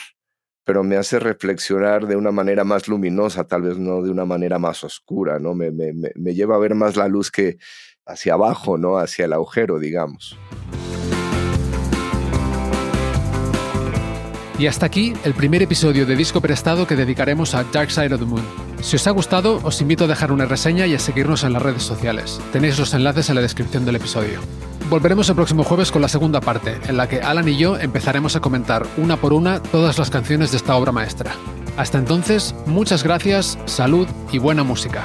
pero me hace reflexionar de una manera más luminosa, tal vez no de una manera más oscura, ¿no? Me, me, me, lleva a ver más la luz que hacia abajo, ¿no? Hacia el agujero, digamos. Y hasta aquí el primer episodio de Disco Prestado que dedicaremos a Dark Side of the Moon. Si os ha gustado, os invito a dejar una reseña y a seguirnos en las redes sociales. Tenéis los enlaces en la descripción del episodio. Volveremos el próximo jueves con la segunda parte, en la que Alan y yo empezaremos a comentar una por una todas las canciones de esta obra maestra. Hasta entonces, muchas gracias, salud y buena música.